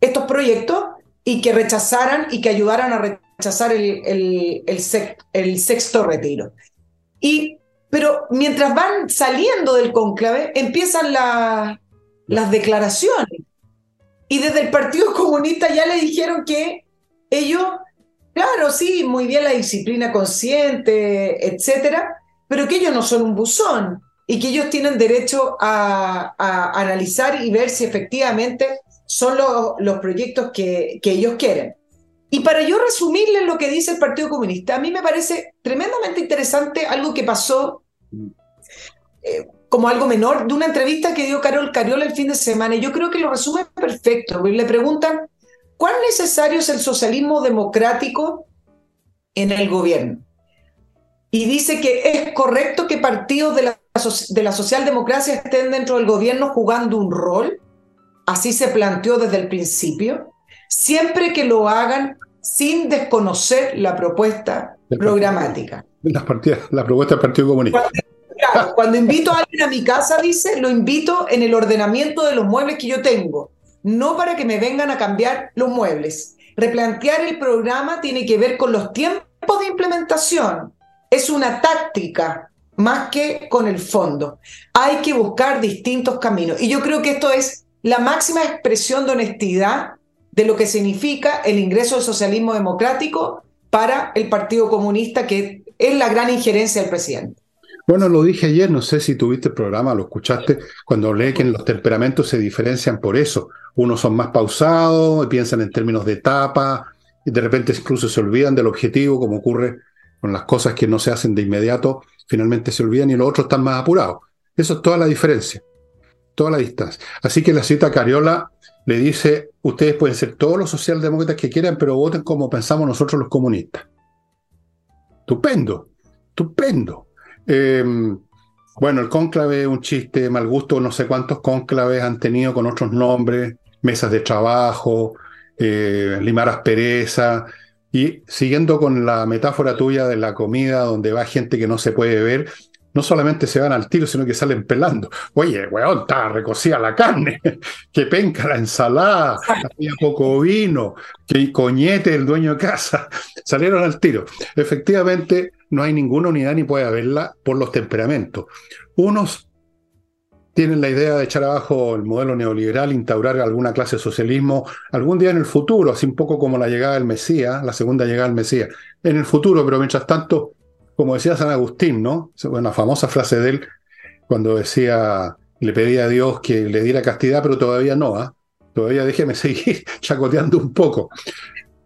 estos proyectos y que rechazaran y que ayudaran a rechazar el, el, el, sexto retiro. Y, pero mientras van saliendo del cónclave, empiezan las declaraciones. Y desde el Partido Comunista ya le dijeron que ellos, claro, sí, muy bien la disciplina consciente, etcétera, pero que ellos no son un buzón y que ellos tienen derecho a, analizar y ver si efectivamente son los proyectos que, que, ellos quieren. Y para yo resumirle lo que dice el Partido Comunista, a mí me parece tremendamente interesante algo que pasó eh, como algo menor de una entrevista que dio Carol Cariola el fin de semana. Y yo creo que lo resume perfecto. Le preguntan, ¿cuán necesario es el socialismo democrático en el gobierno? Y dice que es correcto que partidos de la, de la socialdemocracia estén dentro del gobierno jugando un rol. Así se planteó desde el principio. Siempre que lo hagan sin desconocer la propuesta programática. La, la propuesta del Partido Comunista. Cuando, cuando invito a alguien a mi casa, dice, lo invito en el ordenamiento de los muebles que yo tengo, no para que me vengan a cambiar los muebles. Replantear el programa tiene que ver con los tiempos de implementación. Es una táctica más que con el fondo. Hay que buscar distintos caminos. Y yo creo que esto es la máxima expresión de honestidad de lo que significa el ingreso del socialismo democrático para el Partido Comunista, que es la gran injerencia del presidente. Bueno, lo dije ayer, no sé si tuviste el programa, lo escuchaste, cuando leí que los temperamentos se diferencian por eso. Unos son más pausados, piensan en términos de etapa, y de repente incluso se olvidan del objetivo, como ocurre con las cosas que no se hacen de inmediato, finalmente se olvidan y los otros están más apurados. Eso es toda la diferencia, toda la distancia. Así que la cita Cariola le dice, ustedes pueden ser todos los socialdemócratas que quieran, pero voten como pensamos nosotros los comunistas. Estupendo, estupendo. Em, bueno, el cónclave es un chiste, mal gusto, no sé cuántos cónclaves han tenido con otros nombres, mesas de trabajo, eh, limar aspereza, y siguiendo con la metáfora tuya de la comida donde va gente que no se puede ver, no solamente se van al tiro, sino que salen pelando. Oye, weón, está recocida la carne, que penca la ensalada, había poco vino, que coñete el dueño de casa. Salieron al tiro. Efectivamente, no hay ninguna unidad ni puede haberla por los temperamentos. Unos tienen la idea de echar abajo el modelo neoliberal, instaurar alguna clase de socialismo algún día en el futuro, así un poco como la llegada del Mesías, la segunda llegada del Mesías. En el futuro, pero mientras tanto, como decía San Agustín, ¿no? Una famosa frase de él, cuando decía, le pedía a Dios que le diera castidad, pero todavía no, ¿ah? Todavía déjeme seguir chacoteando un poco.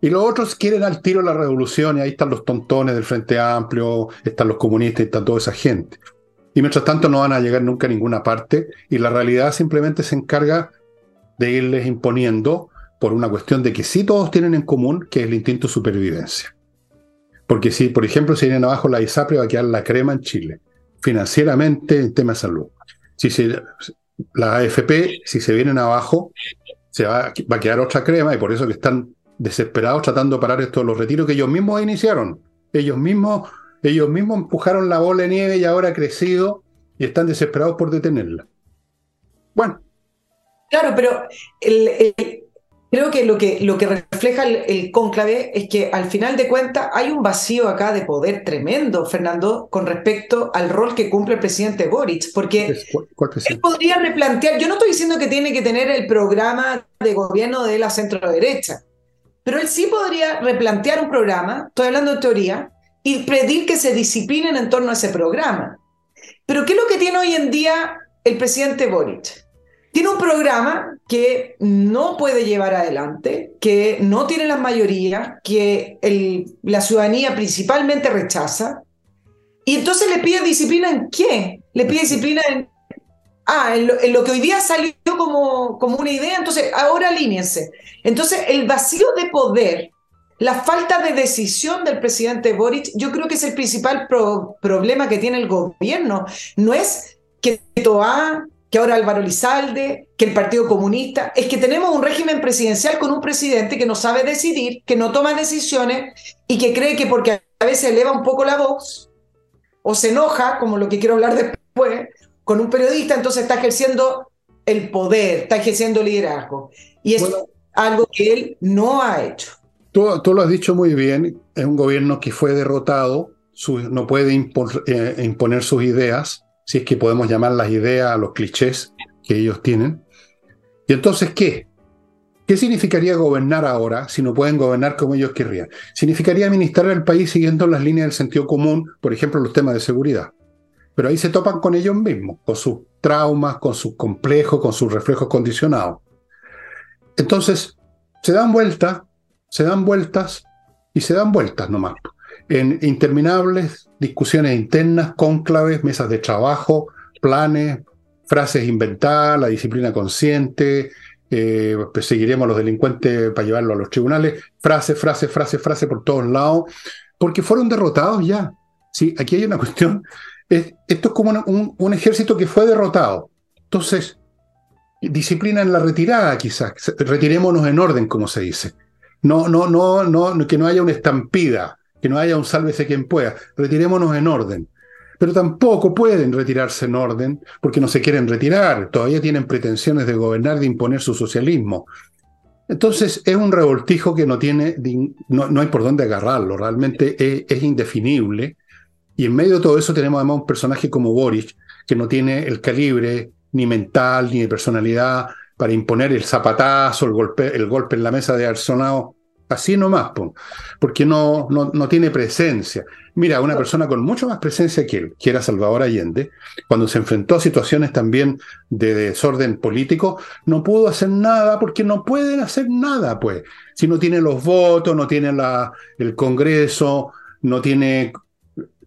Y los otros quieren al tiro la revolución, y ahí están los tontones del Frente Amplio, están los comunistas, y está toda esa gente. Y mientras tanto no van a llegar nunca a ninguna parte y la realidad simplemente se encarga de irles imponiendo por una cuestión de que sí todos tienen en común, que es el instinto de supervivencia. Porque si, por ejemplo, se vienen abajo la ISAPRE, va a quedar la crema en Chile, financieramente en tema de salud. Si se, la AFP, si se vienen abajo, se va, va a quedar otra crema y por eso que están desesperados tratando de parar estos los retiros que ellos mismos iniciaron. Ellos mismos ellos mismos empujaron la bola de nieve y ahora ha crecido y están desesperados por detenerla. Bueno. Claro, pero creo que lo, que lo que refleja el, cónclave es que al final de cuentas hay un vacío acá de poder tremendo, Fernando, con respecto al rol que cumple el presidente Boric, porque él podría replantear, yo no estoy diciendo que tiene que tener el programa de gobierno de la centro derecha, pero él sí podría replantear un programa, estoy hablando de teoría, y pedir que se disciplinen en torno a ese programa. Pero ¿qué es lo que tiene hoy en día el presidente Boric? Tiene un programa que no puede llevar adelante, que no tiene la mayoría, que la ciudadanía principalmente rechaza. Y entonces le pide disciplina en qué? Le pide disciplina en, ah, en, lo, que hoy día salió como, como una idea, entonces ahora alíñense. Entonces el vacío de poder la falta de decisión del presidente Boric, yo creo que es el principal problema que tiene el gobierno. No es que Toa, que ahora Álvaro Lizalde, que el Partido Comunista, es que tenemos un régimen presidencial con un presidente que no sabe decidir, que no toma decisiones y que cree que porque a veces eleva un poco la voz o se enoja, como lo que quiero hablar después, con un periodista, entonces está ejerciendo el poder, está ejerciendo liderazgo. Y es algo que él no ha hecho. Tú, lo has dicho muy bien, es un gobierno que fue derrotado, no puede eh, imponer sus ideas, si es que podemos llamar las ideas a los clichés que ellos tienen. ¿Y entonces qué? ¿Qué significaría gobernar ahora si no pueden gobernar como ellos querrían? Significaría administrar el país siguiendo las líneas del sentido común, por ejemplo, los temas de seguridad. Pero ahí se topan con ellos mismos, con sus traumas, con sus complejos, con sus reflejos condicionados. Entonces, se dan vuelta se dan vueltas y se dan vueltas nomás. En interminables discusiones internas, cónclaves, mesas de trabajo, planes, frases inventadas, la disciplina consciente, eh, perseguiremos a los delincuentes para llevarlos a los tribunales, frase, frase, frase, frase por todos lados, porque fueron derrotados ya. ¿sí? Aquí hay una cuestión, esto es como un, ejército que fue derrotado. Entonces, disciplina en la retirada quizás, retirémonos en orden, como se dice. No, no, no, no, que no haya una estampida, que no haya un sálvese quien pueda, retirémonos en orden pero tampoco pueden retirarse en orden porque no se quieren retirar, todavía tienen pretensiones de gobernar, de imponer su socialismo. Entonces es un revoltijo que no tiene, no, hay por dónde agarrarlo, realmente es, indefinible. Y en medio de todo eso tenemos además un personaje como Boris, que no tiene el calibre ni mental ni de personalidad para imponer el zapatazo, el golpe, el golpe en la mesa de Arsenal Así nomás, porque no, no, no, tiene presencia. Mira, una persona con mucho más presencia que él, que era Salvador Allende, cuando se enfrentó a situaciones también de desorden político, no pudo hacer nada porque no pueden hacer nada, pues. Si no tiene los votos, no tiene la, el Congreso, no tiene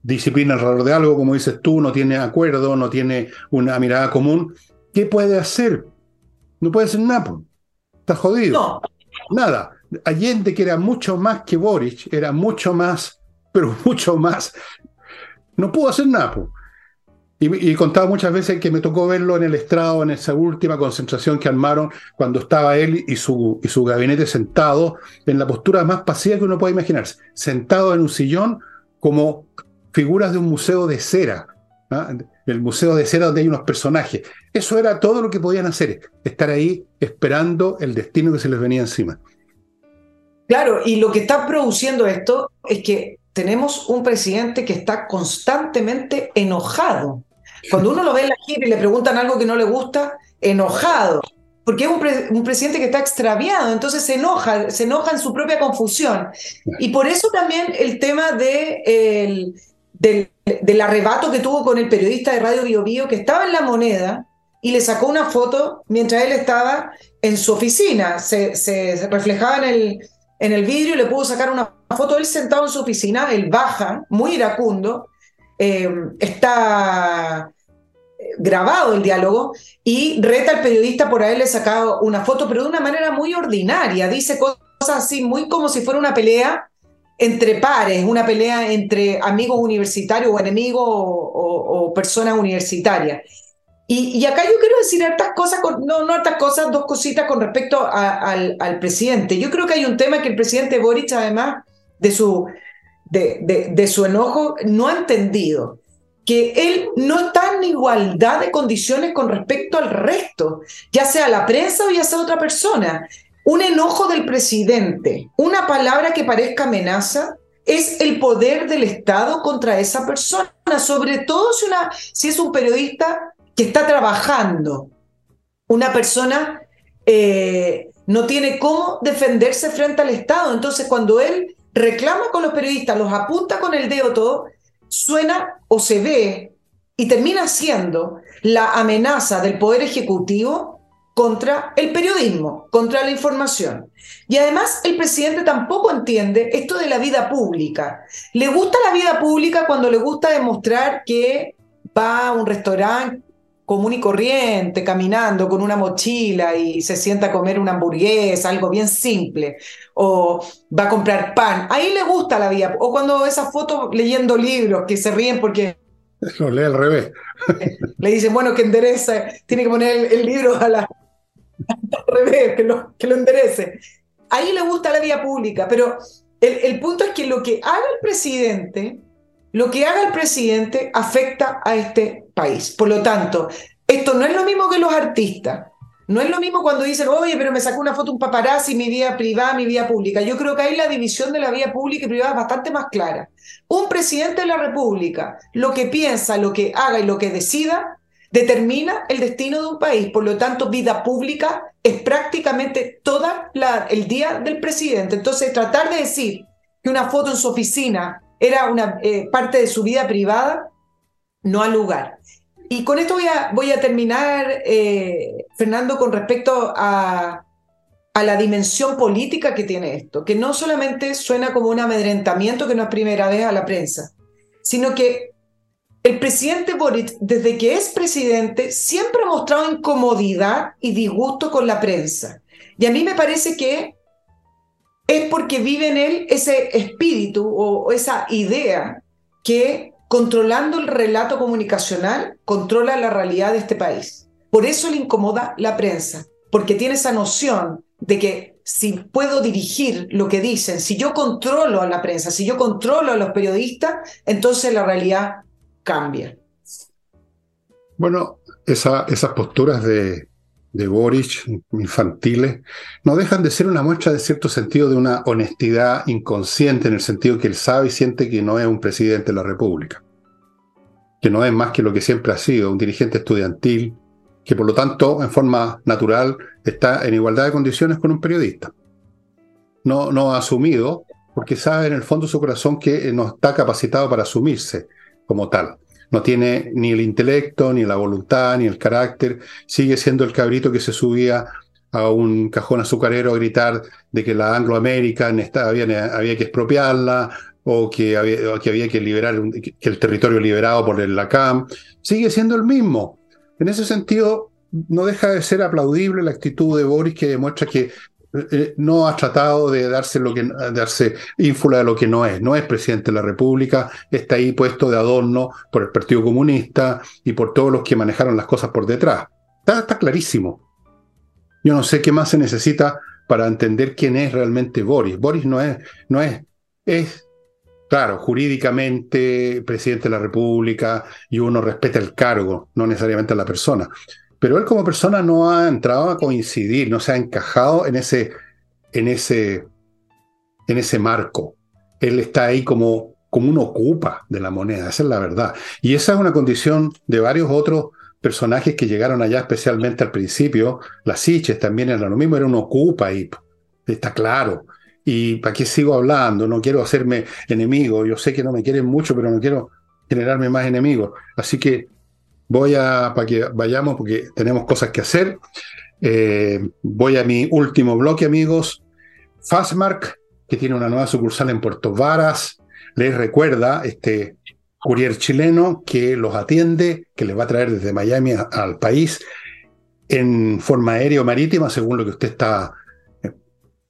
disciplina alrededor de algo, como dices tú, no tiene acuerdo, no tiene una mirada común, ¿qué puede hacer? No puede hacer nada, Está jodido. Nada. Allende, que era mucho más que Boric, era mucho más, pero mucho más, no pudo hacer nada. Y, he contado muchas veces que me tocó verlo en el estrado, en esa última concentración que armaron, cuando estaba él y su, y su gabinete sentado en la postura más pasiva que uno puede imaginarse, sentado en un sillón como figuras de un museo de cera, ¿ah? el museo de cera donde hay unos personajes. Eso era todo lo que podían hacer, estar ahí esperando el destino que se les venía encima. Claro, y lo que está produciendo esto es que tenemos un presidente que está constantemente enojado. Cuando uno lo ve en la gira y le preguntan algo que no le gusta, enojado. Porque es un, presidente que está extraviado, entonces se enoja, se enoja en su propia confusión. Y por eso también el tema de, del, arrebato que tuvo con el periodista de Radio Bio, Bio que estaba en la moneda y le sacó una foto mientras él estaba en su oficina. Se, se reflejaba en el, en el vidrio y le pudo sacar una foto él sentado en su oficina, él baja, muy iracundo, eh, está eh, grabado el diálogo y reta al periodista por haberle sacado una foto, pero de una manera muy ordinaria, dice cosas así, muy como si fuera una pelea entre pares, una pelea entre amigos universitarios o enemigos o personas universitarias. Y, acá yo quiero decir hartas cosas, no, no hartas cosas, dos cositas con respecto al, presidente. Yo creo que hay un tema que el presidente Boric, además de su, de, de, su enojo, no ha entendido que él no está en igualdad de condiciones con respecto al resto, ya sea la prensa o ya sea otra persona. Un enojo del presidente, una palabra que parezca amenaza, es el poder del Estado contra esa persona, sobre todo si, es un periodista que está trabajando. Una persona eh, no tiene cómo defenderse frente al Estado. Entonces, cuando él reclama con los periodistas, los apunta con el dedo todo, suena o se ve y termina siendo la amenaza del Poder Ejecutivo contra el periodismo, contra la información. Y además el presidente tampoco entiende esto de la vida pública. Le gusta la vida pública cuando le gusta demostrar que va a un restaurante común y corriente, caminando con una mochila y se sienta a comer una hamburguesa, algo bien simple, o va a comprar pan. Ahí le gusta la vida. O cuando esa foto leyendo libros que se ríen porque... Lo lee al revés. Le dicen, bueno, que endereza, tiene que poner el, libro a la, al revés, que lo, que lo enderece. Ahí le gusta la vida pública, pero el, el punto es que lo que haga el presidente lo que haga el presidente afecta a este país. Por lo tanto, esto no es lo mismo que los artistas. No es lo mismo cuando dicen, oye, pero me sacó una foto un paparazzi, mi vida privada, mi vida pública. Yo creo que ahí la división de la vida pública y privada es bastante más clara. Un presidente de la República, lo que piensa, lo que haga y lo que decida, determina el destino de un país. Por lo tanto, vida pública es prácticamente todo el día del presidente. Entonces, tratar de decir que una foto en su oficina era una eh, parte de su vida privada, no al lugar. Y con esto voy a, voy a terminar, eh, Fernando, con respecto a, a la dimensión política que tiene esto, que no solamente suena como un amedrentamiento que no es primera vez a la prensa, sino que el presidente Boric, desde que es presidente, siempre ha mostrado incomodidad y disgusto con la prensa. Y a mí me parece que es porque vive en él ese espíritu o esa idea que controlando el relato comunicacional controla la realidad de este país. Por eso le incomoda la prensa, porque tiene esa noción de que si puedo dirigir lo que dicen, si yo controlo a la prensa, si yo controlo a los periodistas, entonces la realidad cambia. Bueno, esas posturas de, de Boric, infantiles, no dejan de ser una muestra de cierto sentido de una honestidad inconsciente, en el sentido que él sabe y siente que no es un presidente de la República, que no es más que lo que siempre ha sido, un dirigente estudiantil, que por lo tanto, en forma natural, está en igualdad de condiciones con un periodista. No, no ha asumido, porque sabe en el fondo de su corazón que no está capacitado para asumirse como tal. No tiene ni el intelecto, ni la voluntad, ni el carácter, sigue siendo el cabrito que se subía a un cajón azucarero a gritar de que la Anglo American había, había, que expropiarla o que había, que liberar que el territorio liberado por el LACAM, sigue siendo el mismo. En ese sentido, no deja de ser aplaudible la actitud de Boris que demuestra que eh, no ha tratado de darse, lo que, darse ínfula de lo que no es. No es presidente de la República, está ahí puesto de adorno por el Partido Comunista y por todos los que manejaron las cosas por detrás. Está, clarísimo. Yo no sé qué más se necesita para entender quién es realmente Boris. Boris no es, no es, es, claro, jurídicamente presidente de la República y uno respeta el cargo, no necesariamente a la persona pero él como persona no ha entrado a coincidir, no se ha encajado en ese, en ese, en ese marco. Él está ahí como, como un ocupa de la moneda, esa es la verdad. Y esa es una condición de varios otros personajes que llegaron allá especialmente al principio. Las Siches también era lo mismo, era un ocupa ahí, está claro. ¿Y para qué sigo hablando? No quiero hacerme enemigo. Yo sé que no me quieren mucho, pero no quiero generarme más enemigos. Así que Voy a, para que vayamos, porque tenemos cosas que hacer. Eh, voy a mi último bloque, amigos. Fastmark, que tiene una nueva sucursal en Puerto Varas, les recuerda este courier chileno que los atiende, que les va a traer desde Miami al país en forma aérea o marítima, según lo que usted está eh,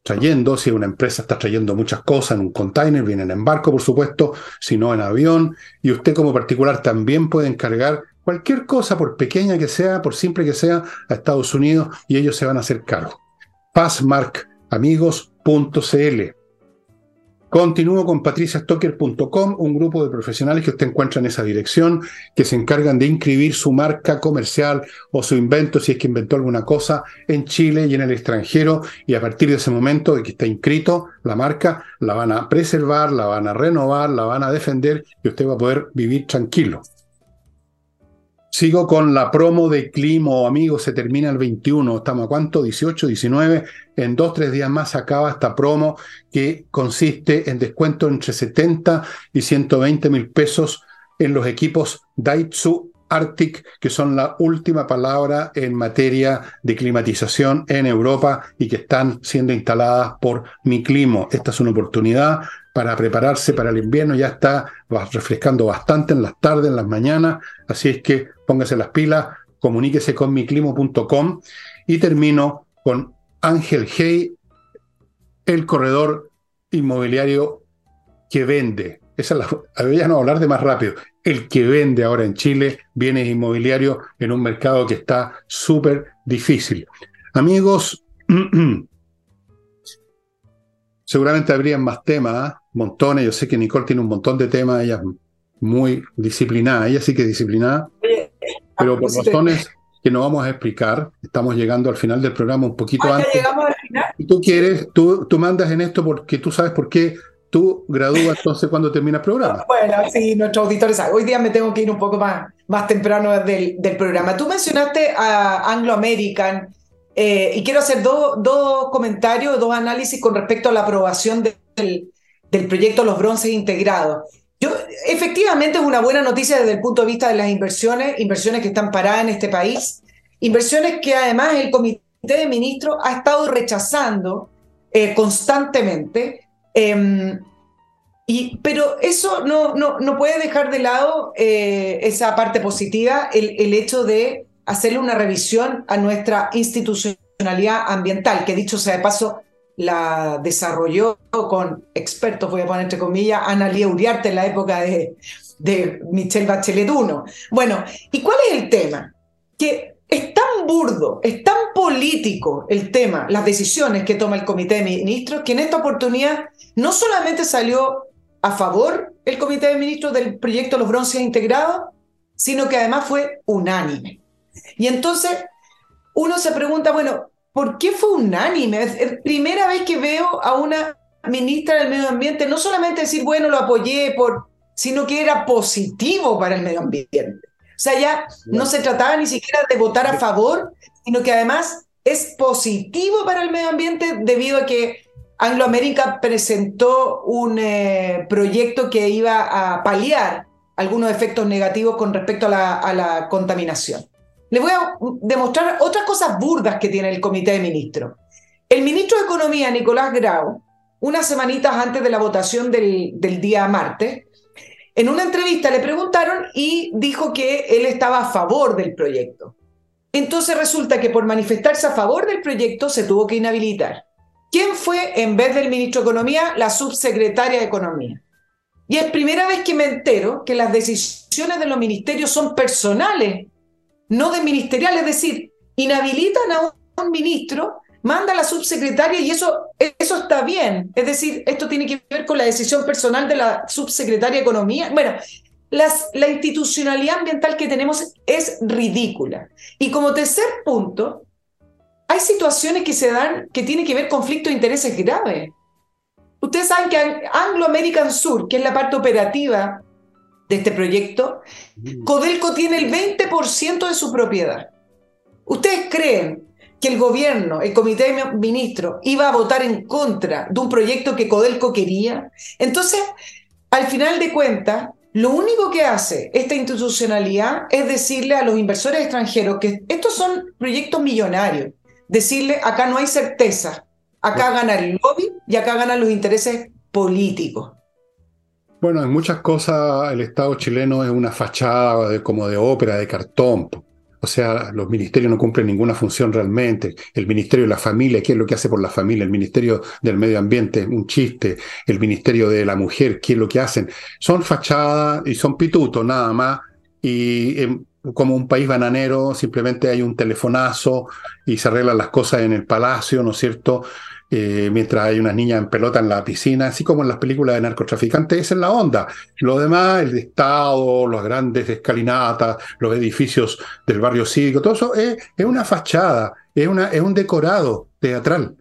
trayendo. Si una empresa está trayendo muchas cosas en un container, vienen en barco, por supuesto, si no en avión. Y usted como particular también puede encargar cualquier cosa, por pequeña que sea, por simple que sea, a Estados Unidos y ellos se van a hacer cargo. Passmarkamigos.cl Continúo con patriciastocker.com, un grupo de profesionales que usted encuentra en esa dirección, que se encargan de inscribir su marca comercial o su invento, si es que inventó alguna cosa, en Chile y en el extranjero, y a partir de ese momento de que está inscrito la marca, la van a preservar, la van a renovar, la van a defender y usted va a poder vivir tranquilo. Sigo con la promo de Climo, amigos, se termina el 21, estamos a cuánto, 18, 19, en dos, tres días más acaba esta promo que consiste en descuento entre 70 y 120 mil pesos en los equipos Daitsu Arctic, que son la última palabra en materia de climatización en Europa y que están siendo instaladas por Mi Climo. Esta es una oportunidad para prepararse para el invierno, ya está refrescando bastante en las tardes, en las mañanas, así es que póngase las pilas, comuníquese con miclimo.com y termino con Ángel Hey, el corredor inmobiliario que vende. Esa es la, ya no hablar de más rápido. El que vende ahora en Chile bienes inmobiliarios en un mercado que está súper difícil. Amigos, seguramente habrían más temas, ¿ah? montones. Yo sé que Nicole tiene un montón de temas, ella es muy disciplinada, ella sí que es disciplinada, pero por razones que no vamos a explicar, estamos llegando al final del programa un poquito ah, antes. llegamos al final? Tú quieres, tú, tú mandas en esto porque tú sabes por qué tú gradúas entonces cuando termina el programa. Bueno, sí, nuestros auditores Hoy día me tengo que ir un poco más, más temprano del, del programa. Tú mencionaste a Anglo American eh, y quiero hacer dos comentarios, dos análisis con respecto a la aprobación del, del proyecto Los Bronces Integrados. Efectivamente es una buena noticia desde el punto de vista de las inversiones, inversiones que están paradas en este país, inversiones que además el Comité de Ministros ha estado rechazando eh, constantemente. Em, y, pero eso no, no, no, puede dejar de lado eh, esa parte positiva, el, el, hecho de hacerle una revisión a nuestra institucionalidad ambiental, que dicho sea de paso, la desarrolló con expertos, voy a poner entre comillas, Ana Lía Uriarte en la época de, de Michelle Bachelet I. Bueno, ¿y cuál es el tema? Que es tan burdo, es tan político el tema, las decisiones que toma el Comité de Ministros, que en esta oportunidad no solamente salió a favor el Comité de Ministros del proyecto Los Bronces Integrados, sino que además fue unánime. Y entonces uno se pregunta, bueno, ¿por qué fue unánime? Es primera vez que veo a una ministra del Medio Ambiente no solamente decir, bueno, lo apoyé, por, sino que era positivo para el medio ambiente. O sea, ya no se trataba ni siquiera de votar a favor, sino que además es positivo para el medio ambiente debido a que Anglo American presentó un eh, proyecto que iba a paliar algunos efectos negativos con respecto a la, a la contaminación. Les voy a demostrar otras cosas burdas que tiene el Comité de Ministros. El ministro de Economía, Nicolás Grau, unas semanitas antes de la votación del, del día martes, en una entrevista le preguntaron y dijo que él estaba a favor del proyecto. Entonces resulta que por manifestarse a favor del proyecto se tuvo que inhabilitar. ¿Quién fue, en vez del ministro de Economía, la subsecretaria de Economía? Y es primera vez que me entero que las decisiones de los ministerios son personales, no de ministeriales, es decir, inhabilitan a un ministro manda a la subsecretaria y eso, eso está bien. Es decir, esto tiene que ver con la decisión personal de la subsecretaria de Economía. Bueno, la institucionalidad ambiental que tenemos es ridícula. Y como tercer punto, hay situaciones que se dan que tienen que ver conflicto de intereses graves. Ustedes saben que Anglo American Sur, que es la parte operativa de este proyecto, mm. Codelco tiene el 20% de su propiedad. ¿Ustedes creen que el gobierno, el comité de ministros, iba a votar en contra de un proyecto que Codelco quería. Entonces, al final de cuentas, lo único que hace esta institucionalidad es decirle a los inversores extranjeros que estos son proyectos millonarios, decirle acá no hay certeza, acá gana el lobby y acá ganan los intereses políticos. Bueno, en muchas cosas el Estado chileno es una fachada como de ópera, de cartón. O sea, los ministerios no cumplen ninguna función realmente. El Ministerio de la Familia, ¿qué es lo que hace por la familia? El Ministerio del Medio Ambiente, un chiste. El Ministerio de la Mujer, ¿qué es lo que hacen? Son fachadas y son pitutos nada más. Y como un país bananero, simplemente hay un telefonazo y se arreglan las cosas en el palacio, ¿no es cierto? Eh, mientras hay unas niñas en pelota en la piscina, así como en las películas de narcotraficantes, esa es la onda. Lo demás, el Estado, las grandes escalinatas, los edificios del barrio cívico, todo eso es, una fachada, es, una, es un decorado teatral.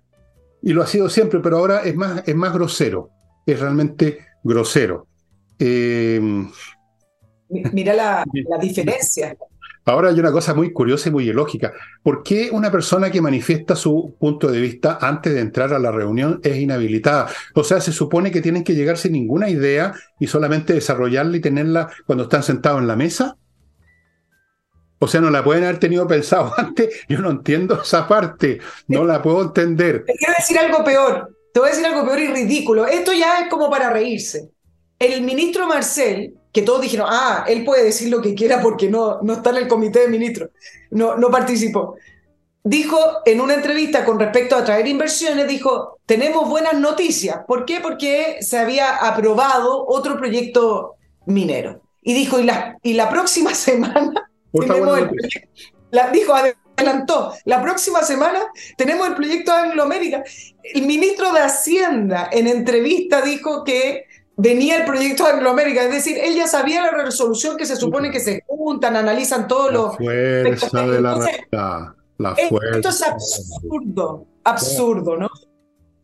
Y lo ha sido siempre, pero ahora es más, es más grosero, es realmente grosero. Eh, Mira la, la diferencia. Ahora hay una cosa muy curiosa y muy ilógica. ¿Por qué una persona que manifiesta su punto de vista antes de entrar a la reunión es inhabilitada? O sea, se supone que tienen que llegar sin ninguna idea y solamente desarrollarla y tenerla cuando están sentados en la mesa. O sea, no la pueden haber tenido pensado antes. Yo no entiendo esa parte. No la puedo entender. Te quiero decir algo peor. Te voy a decir algo peor y ridículo. Esto ya es como para reírse. El ministro Marcel que todos dijeron, ah, él puede decir lo que quiera porque no, no está en el comité de ministros, no, no participó. Dijo en una entrevista con respecto a traer inversiones, dijo, tenemos buenas noticias. ¿Por qué? Porque se había aprobado otro proyecto minero. Y dijo, y la, y la próxima semana tenemos el proyecto, la, dijo, adelantó, la próxima semana tenemos el proyecto Anglo América. El ministro de Hacienda en entrevista dijo que venía el proyecto de Angloamérica, es decir, él ya sabía la resolución que se supone que se juntan, analizan todos los... La fuerza de la realidad. La fuerza. Esto es absurdo, absurdo, ¿no?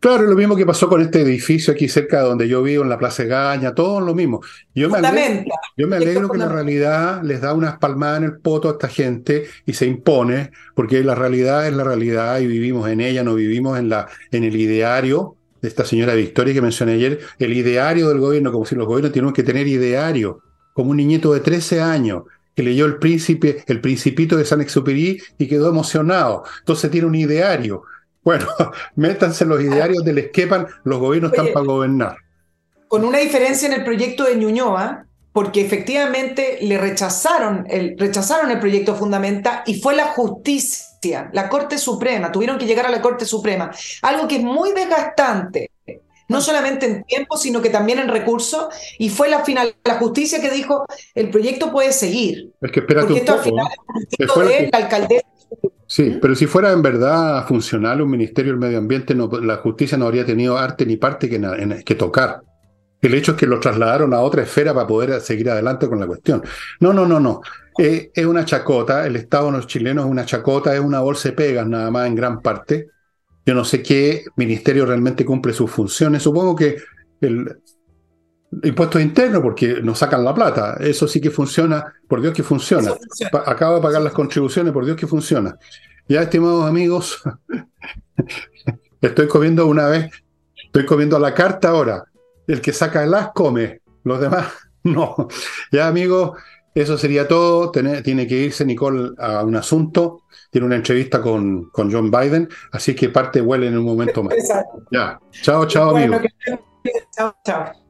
Claro, lo mismo que pasó con este edificio aquí cerca de donde yo vivo, en la Plaza Gaña, todo lo mismo. Yo me alegro, yo me alegro que la realidad les da unas palmadas en el poto a esta gente y se impone, porque la realidad es la realidad y vivimos en ella, no vivimos en, la, en el ideario de esta señora Victoria que mencioné ayer, el ideario del gobierno, como si los gobiernos tienen que tener ideario, como un niñito de 13 años. que leyó el príncipe, el principito de San Exupéry y quedó emocionado. Entonces tiene un ideario. Bueno, métanse los idearios del Esquepan, los gobiernos están para gobernar. Con una diferencia en el proyecto de Ñuñoa, porque efectivamente le rechazaron el, rechazaron el proyecto fundamental y fue la justicia, la Corte Suprema, tuvieron que llegar a la Corte Suprema, algo que es muy desgastante, no solamente en tiempo, sino que también en recursos, y fue la final, la justicia que dijo, el proyecto puede seguir. Es que espérate un poco, de la alcaldesa Sí, ¿Mm? pero si fuera en verdad funcional un Ministerio del Medio Ambiente, no, la justicia no habría tenido arte ni parte que, que tocar. El hecho es que lo trasladaron a otra esfera para poder seguir adelante con la cuestión. No, no, no, no. Eh, es una chacota, el Estado de los chilenos es una chacota, es una bolsa de pegas nada más en gran parte. Yo no sé qué ministerio realmente cumple sus funciones. Supongo que el impuesto interno, porque nos sacan la plata. Eso sí que funciona, por Dios que funciona. Acaba de pagar las contribuciones, por Dios que funciona. Ya, estimados amigos, estoy comiendo una vez, estoy comiendo a la carta ahora. El que saca el as come, los demás no. Ya, amigos, eso sería todo. Tiene, que irse Nicole a un asunto. Tiene una entrevista con, con John Biden, así que parte huele en un momento más. Ya. Chao, chao, amigos. Chao, chao.